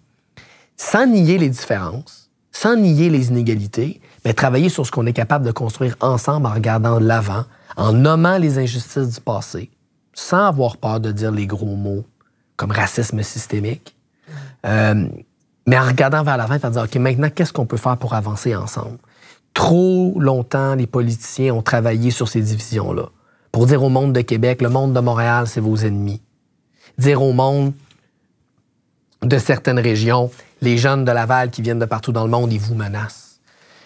sans nier les différences, sans nier les inégalités, mais travailler sur ce qu'on est capable de construire ensemble en regardant l'avant, en nommant les injustices du passé, sans avoir peur de dire les gros mots comme racisme systémique, euh, mais en regardant vers l'avant et en disant, OK, maintenant, qu'est-ce qu'on peut faire pour avancer ensemble? Trop longtemps, les politiciens ont travaillé sur ces divisions-là. Pour dire au monde de Québec, le monde de Montréal, c'est vos ennemis. Dire au monde de certaines régions, les jeunes de Laval qui viennent de partout dans le monde, ils vous menacent.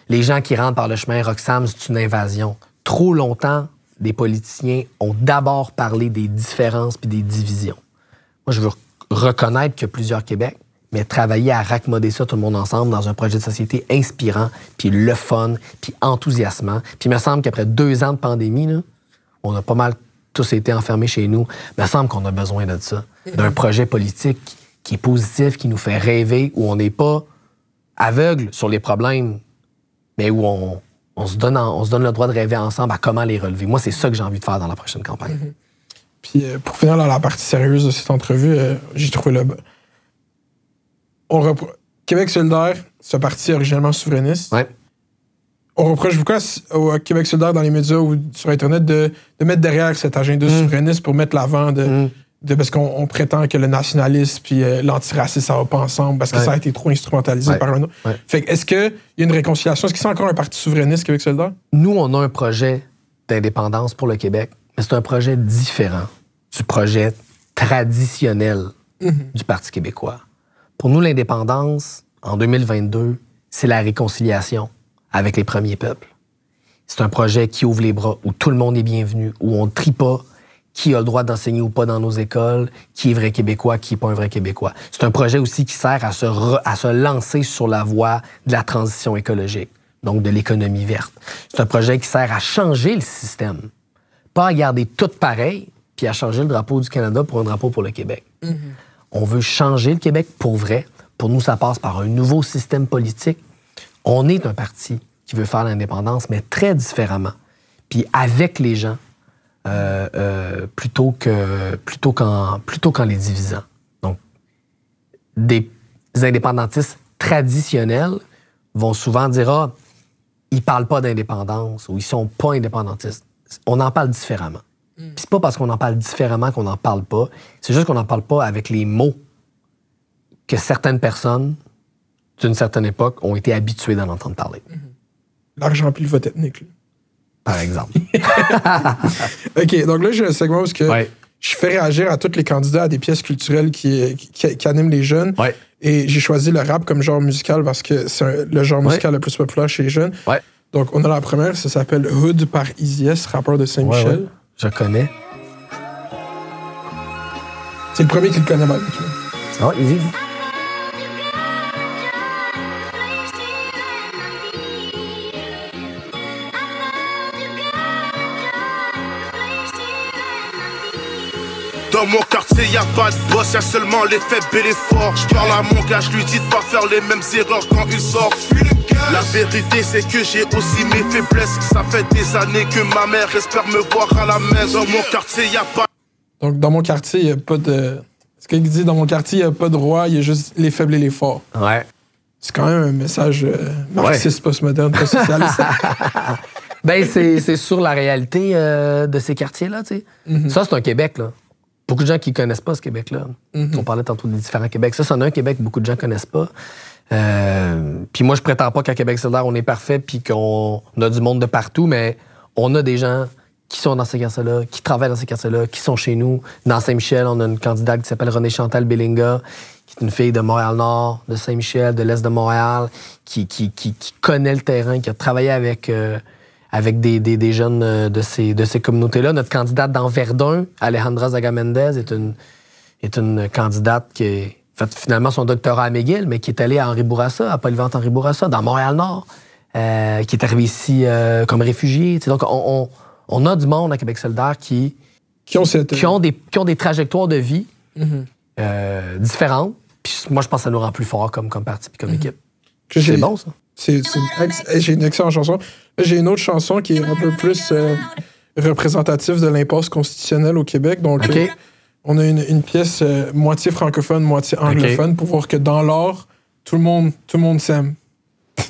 Les gens qui rentrent par le chemin Roxham, c'est une invasion. Trop longtemps, les politiciens ont d'abord parlé des différences puis des divisions. Moi, je veux reconnaître qu'il y a plusieurs Québec, mais travailler à raccommoder ça tout le monde ensemble dans un projet de société inspirant, puis le fun, puis enthousiasmant. Puis il me semble qu'après deux ans de pandémie, là, on a pas mal tous été enfermés chez nous. Il me semble qu'on a besoin de ça, d'un projet politique qui est positif, qui nous fait rêver, où on n'est pas aveugle sur les problèmes, mais où on, on se donne en- on se donne le droit de rêver ensemble à comment les relever. Moi, c'est ça que j'ai envie de faire dans la prochaine campagne. Puis euh, pour finir dans la partie sérieuse de cette entrevue, euh, j'ai trouvé le. On repro- Québec solidaire, ce parti originellement souverainiste. Ouais. On reproche beaucoup à, au Québec solidaire dans les médias ou sur Internet de, de mettre derrière cet agenda Mm. souverainiste pour mettre l'avant de, de- parce qu'on on prétend que le nationalisme puis euh, l'antiracisme ça va pas ensemble parce que Ouais. ça a été trop instrumentalisé Ouais. par un autre. Ouais. Fait que est-ce qu'il y a une réconciliation? Est-ce que c'est encore un parti souverainiste Québec solidaire? Nous, on a un projet d'indépendance pour le Québec, mais c'est un projet différent du projet traditionnel du Parti québécois. Pour nous, l'indépendance, en 2022, c'est la réconciliation avec les premiers peuples. C'est un projet qui ouvre les bras, où tout le monde est bienvenu, où on ne trie pas qui a le droit d'enseigner ou pas dans nos écoles, qui est vrai Québécois, qui n'est pas un vrai Québécois. C'est un projet aussi qui sert à se, re- à se lancer sur la voie de la transition écologique, donc de l'économie verte. C'est un projet qui sert à changer le système, pas à garder tout pareil, puis à changer le drapeau du Canada pour un drapeau pour le Québec. On veut changer le Québec pour vrai. Pour nous, ça passe par un nouveau système politique. On est un parti qui veut faire l'indépendance, mais très différemment. Puis avec les gens, euh, euh, plutôt que plutôt qu'en plutôt qu'en les divisant. Donc, des indépendantistes traditionnels vont souvent dire ah ils parlent pas d'indépendance ou ils sont pas indépendantistes. On en parle différemment. Puis c'est pas parce qu'on en parle différemment qu'on n'en parle pas. C'est juste qu'on n'en parle pas avec les mots que certaines personnes d'une certaine époque ont été habituées d'en entendre parler. L'argent puis le vote ethnique. Par exemple. OK, donc là, j'ai un segment où que je fais réagir à tous les candidats à des pièces culturelles qui, qui, animent les jeunes. Et j'ai choisi le rap comme genre musical parce que c'est le genre musical le plus populaire chez les jeunes. Donc, on a la première, ça s'appelle Hood par Easy rappeur de Saint-Michel. Je connais. C'est le premier qui le connaît mal. Ah, Easy. Dans mon quartier, y a pas de boss, y a seulement les faibles et les forts. Je parle à mon gars, je lui dis de pas faire les mêmes erreurs quand il sort. La vérité, c'est que j'ai aussi mes faiblesses. Ça fait des années que ma mère espère me voir à la maison. Dans mon quartier, y a pas. Donc, dans mon quartier, y a pas de. Ce qu'il dit, dans mon quartier, il n'y a pas de roi, il y a juste les faibles et les forts. Ouais. C'est quand même un message euh, marxiste, postmoderne, pas socialiste. ben, c'est sur la réalité euh, de ces quartiers-là, tu sais. Mm-hmm. Ça, c'est un Québec, là. Beaucoup de gens qui connaissent pas ce Québec-là. Mm-hmm. On parlait tantôt des différents Québec. Ça, c'en est un Québec que beaucoup de gens connaissent pas. Euh, puis moi, je prétends pas qu'à Québec solidaire, on est parfait puis qu'on a du monde de partout, mais on a des gens qui sont dans ces quartiers-là, qui travaillent dans ces quartiers-là, qui sont chez nous. Dans Saint-Michel, on a une candidate qui s'appelle Renée Chantal Bellinga, qui est une fille de Montréal-Nord, de Saint-Michel, de l'Est de Montréal, qui, qui, qui, connaît le terrain, qui a travaillé avec, euh, avec des, des, des, jeunes euh, de ces, de ces communautés-là. Notre candidate dans Verdun, Alejandra Zagamendez, est une, est une candidate qui fait finalement son doctorat à McGill, mais qui est allée à Henri Bourassa, à Polyvalente Henri Bourassa, dans Montréal-Nord, euh, qui est arrivée ici comme réfugié. donc, on on a du monde à Québec solidaire qui, qui, ont, des, qui ont des trajectoires de vie mhm. euh, différentes. Puis moi, je pense que ça nous rend plus forts comme, comme parti et comme mhm. équipe. C'est bon, ça. J'ai une excellente chanson. J'ai une autre chanson qui est un peu plus euh, représentative de l'impasse constitutionnelle au Québec. Donc, euh, on a une, pièce moitié francophone, moitié anglophone pour voir que dans l'art, tout le monde, tout le monde s'aime.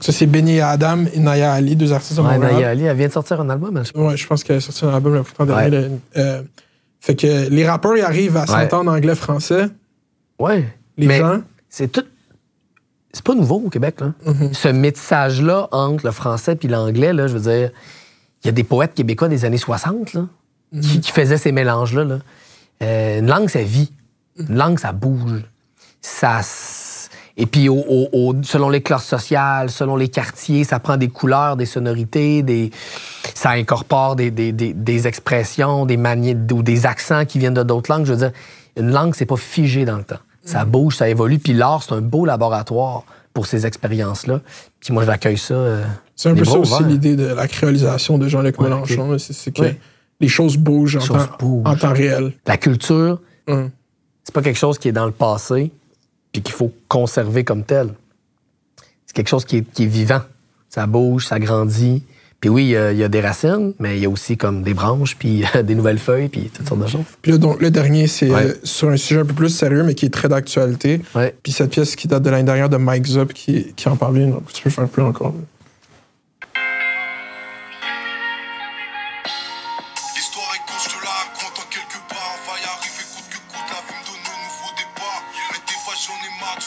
Donc ça, c'est Benny Adam et Naya Ali, deux artistes de ouais, Naya Ali, elle vient de sortir un album. Je ouais, je pense qu'elle a sorti un album le plus dernier. Euh, fait que les rappeurs, ils arrivent à s'entendre anglais-français. Ouais. Les mais gens... C'est tout... C'est pas nouveau au Québec, là. Mm-hmm. Ce métissage-là entre le français et l'anglais, là, je veux dire... Il y a des poètes québécois des années 60, là, mm-hmm. qui, faisaient ces mélanges-là. Là. Euh, une langue, ça vit. Une langue, ça bouge. Ça et puis, selon les classes sociales, selon les quartiers, ça prend des couleurs, des sonorités, des, ça incorpore des, des, expressions, des manières ou des accents qui viennent de d'autres langues. Je veux dire, une langue, c'est pas figé dans le temps. Ça mm. bouge, ça évolue. Puis l'art, c'est un beau laboratoire pour ces expériences-là. Puis moi, j'accueille ça. Euh, c'est un peu ça aussi l'idée de la créolisation de Jean-Luc Mélenchon. C'est que les choses bougent, en, temps, en, temps, réel. La culture, hum. c'est pas quelque chose qui est dans le passé puis qu'il faut conserver comme tel. C'est quelque chose qui est, vivant. Ça bouge, ça grandit. Puis oui, il y, a des racines, mais il y a aussi comme des branches, puis des nouvelles feuilles, puis toutes sortes de choses. Puis là, donc, le dernier, c'est euh, sur un sujet un peu plus sérieux, mais qui est très d'actualité. Puis cette pièce qui date de l'année dernière de Mike Zop, qui, qui en parle bien. tu peux faire plus encore.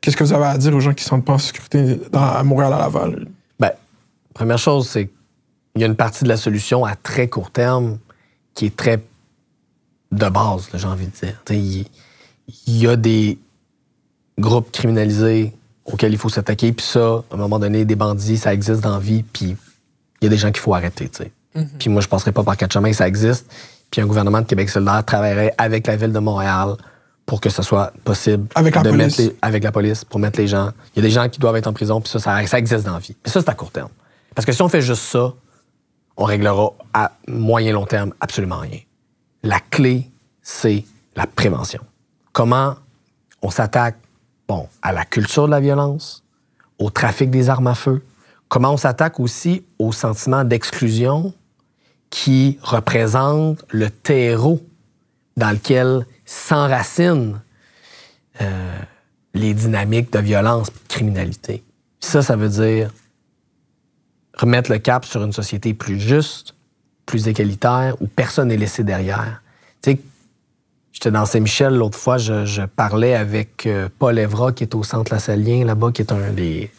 Qu'est-ce que vous avez à dire aux gens qui ne sont pas en sécurité dans, à Montréal, à Laval? Ben, première chose, c'est qu'il y a une partie de la solution à très court terme qui est très de base, j'ai envie de dire. Il y, a des groupes criminalisés auxquels il faut s'attaquer, puis ça, à un moment donné, des bandits, ça existe dans la vie, puis il y a des gens qu'il faut arrêter. Mhm. Puis moi, je ne passerai pas par quatre chemins, ça existe. Puis un gouvernement de Québec solidaire travaillerait avec la ville de Montréal pour que ce soit possible avec la de police. mettre avec la police pour mettre les gens. Il y a des gens qui doivent être en prison, puis ça, ça, ça existe dans la vie. Mais ça, c'est à court terme. Parce que si on fait juste ça, on réglera à moyen long terme absolument rien. La clé, c'est la prévention. Comment on s'attaque bon, à la culture de la violence, au trafic des armes à feu, comment on s'attaque aussi au sentiment d'exclusion qui représente le terreau dans lequel s'enracinent euh, les dynamiques de violence et de criminalité. Ça, ça veut dire remettre le cap sur une société plus juste, plus égalitaire, où personne n'est laissé derrière. Tu sais, j'étais dans Saint-Michel l'autre fois, je, parlais avec euh, Paul Evra, qui est au Centre La Salien, là-bas, qui est un des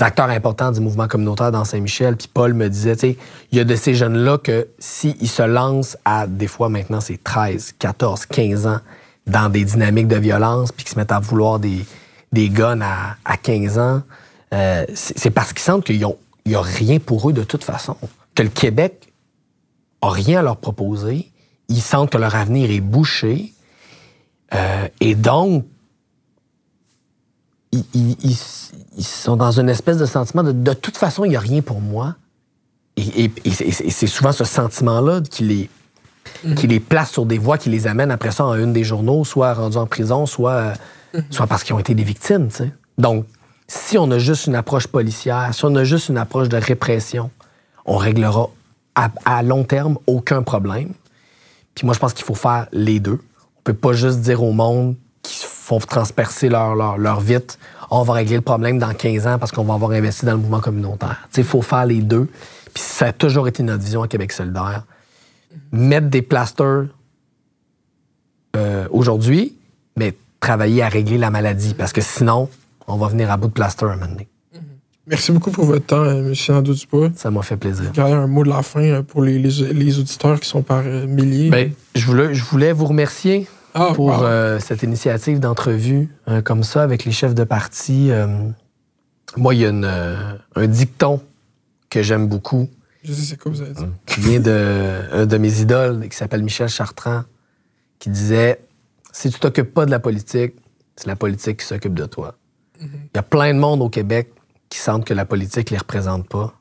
acteurs importants du mouvement communautaire dans Saint-Michel. Puis Paul me disait, tu sais, il y a de ces jeunes-là que s'ils se lancent à, des fois maintenant, c'est 13, 14, 15 ans, dans des dynamiques de violence, puis qu'ils se mettent à vouloir des, des guns à, à 15 ans, euh, c'est parce qu'ils sentent qu'il n'y a rien pour eux de toute façon. Que le Québec a rien à leur proposer. Ils sentent que leur avenir est bouché. Euh, et donc, ils, sont dans une espèce de sentiment de de toute façon, il n'y a rien pour moi. Et, c'est souvent ce sentiment-là qui les, mhm. qui les place sur des voies qui les amènent après ça en une des journaux, soit rendus en prison, soit, mhm. soit parce qu'ils ont été des victimes. Donc, si on a juste une approche policière, si on a juste une approche de répression, on réglera à, long terme aucun problème. Puis moi, je pense qu'il faut faire les deux. On peut pas juste dire au monde qui font transpercer leur, leur, leur vite, on va régler le problème dans 15 ans parce qu'on va avoir investi dans le mouvement communautaire. Il faut faire les deux. Puis ça a toujours été notre vision à Québec solidaire. Mettre des plasters euh, aujourd'hui, mais travailler à régler la maladie parce que sinon, on va venir à bout de plaster un moment donné. Merci beaucoup pour votre temps, euh, M. Nando Dubois. Ça m'a fait plaisir. Regardez un mot de la fin euh, pour les, les, auditeurs qui sont par milliers. Ben, je, voulais, je voulais vous remercier ah, pour euh, cette initiative d'entrevue euh, comme ça avec les chefs de parti. Euh, moi, il y a un dicton que j'aime beaucoup. Je sais c'est quoi vous avez dit. Qui vient de, de mes idoles, qui s'appelle Michel Chartrand, qui disait Si tu t'occupes pas de la politique, c'est la politique qui s'occupe de toi. Mhm. Il y a plein de monde au Québec qui sentent que la politique les représente pas.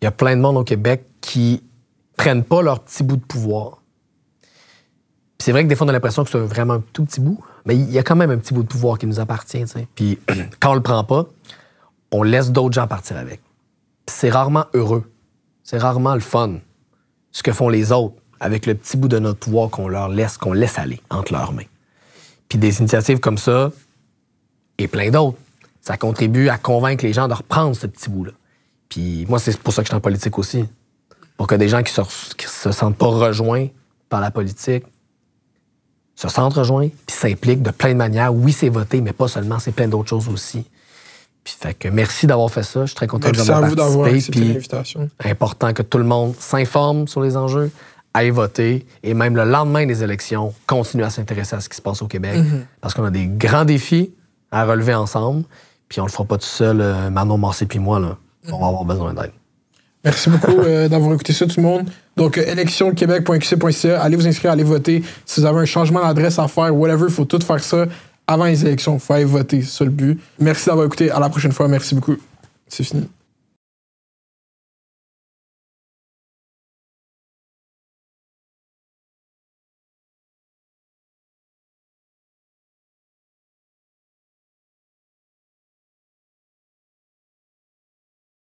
Il y a plein de monde au Québec qui prennent pas leur petit bout de pouvoir c'est vrai que des fois, on a l'impression que c'est vraiment un tout petit bout, mais il y a quand même un petit bout de pouvoir qui nous appartient. Puis quand on le prend pas, on laisse d'autres gens partir avec. C'est rarement heureux. C'est rarement le fun. Ce que font les autres avec le petit bout de notre pouvoir qu'on leur laisse, qu'on laisse aller entre leurs mains. Puis des initiatives comme ça, et plein d'autres, ça contribue à convaincre les gens de reprendre ce petit bout-là. Puis moi, c'est pour ça que je suis en politique aussi. Pour que des gens qui se, qui se sentent pas rejoints par la politique se sentent rejoints, puis s'impliquent de plein de manières. Oui, c'est voter, mais pas seulement, c'est plein d'autres choses aussi. Puis fait que merci d'avoir fait ça. Je suis très content merci de vous avoir participé. l'invitation. Important que tout le monde s'informe sur les enjeux, aille voter, et même le lendemain des élections, continue à s'intéresser à ce qui se passe au Québec. Mhm. Parce qu'on a des grands défis à relever ensemble, puis on le fera pas tout seul, euh, Manon Massé puis moi, là. On va avoir besoin d'aide. Merci beaucoup euh, d'avoir écouté ça, tout le monde. Donc, euh, électionquebec.qc.ca, allez vous inscrire, allez voter. Si vous avez un changement d'adresse à faire, whatever, il faut tout faire ça avant les élections. Il faut aller voter, c'est ça le but. Merci d'avoir écouté. À la prochaine fois. Merci beaucoup. C'est fini.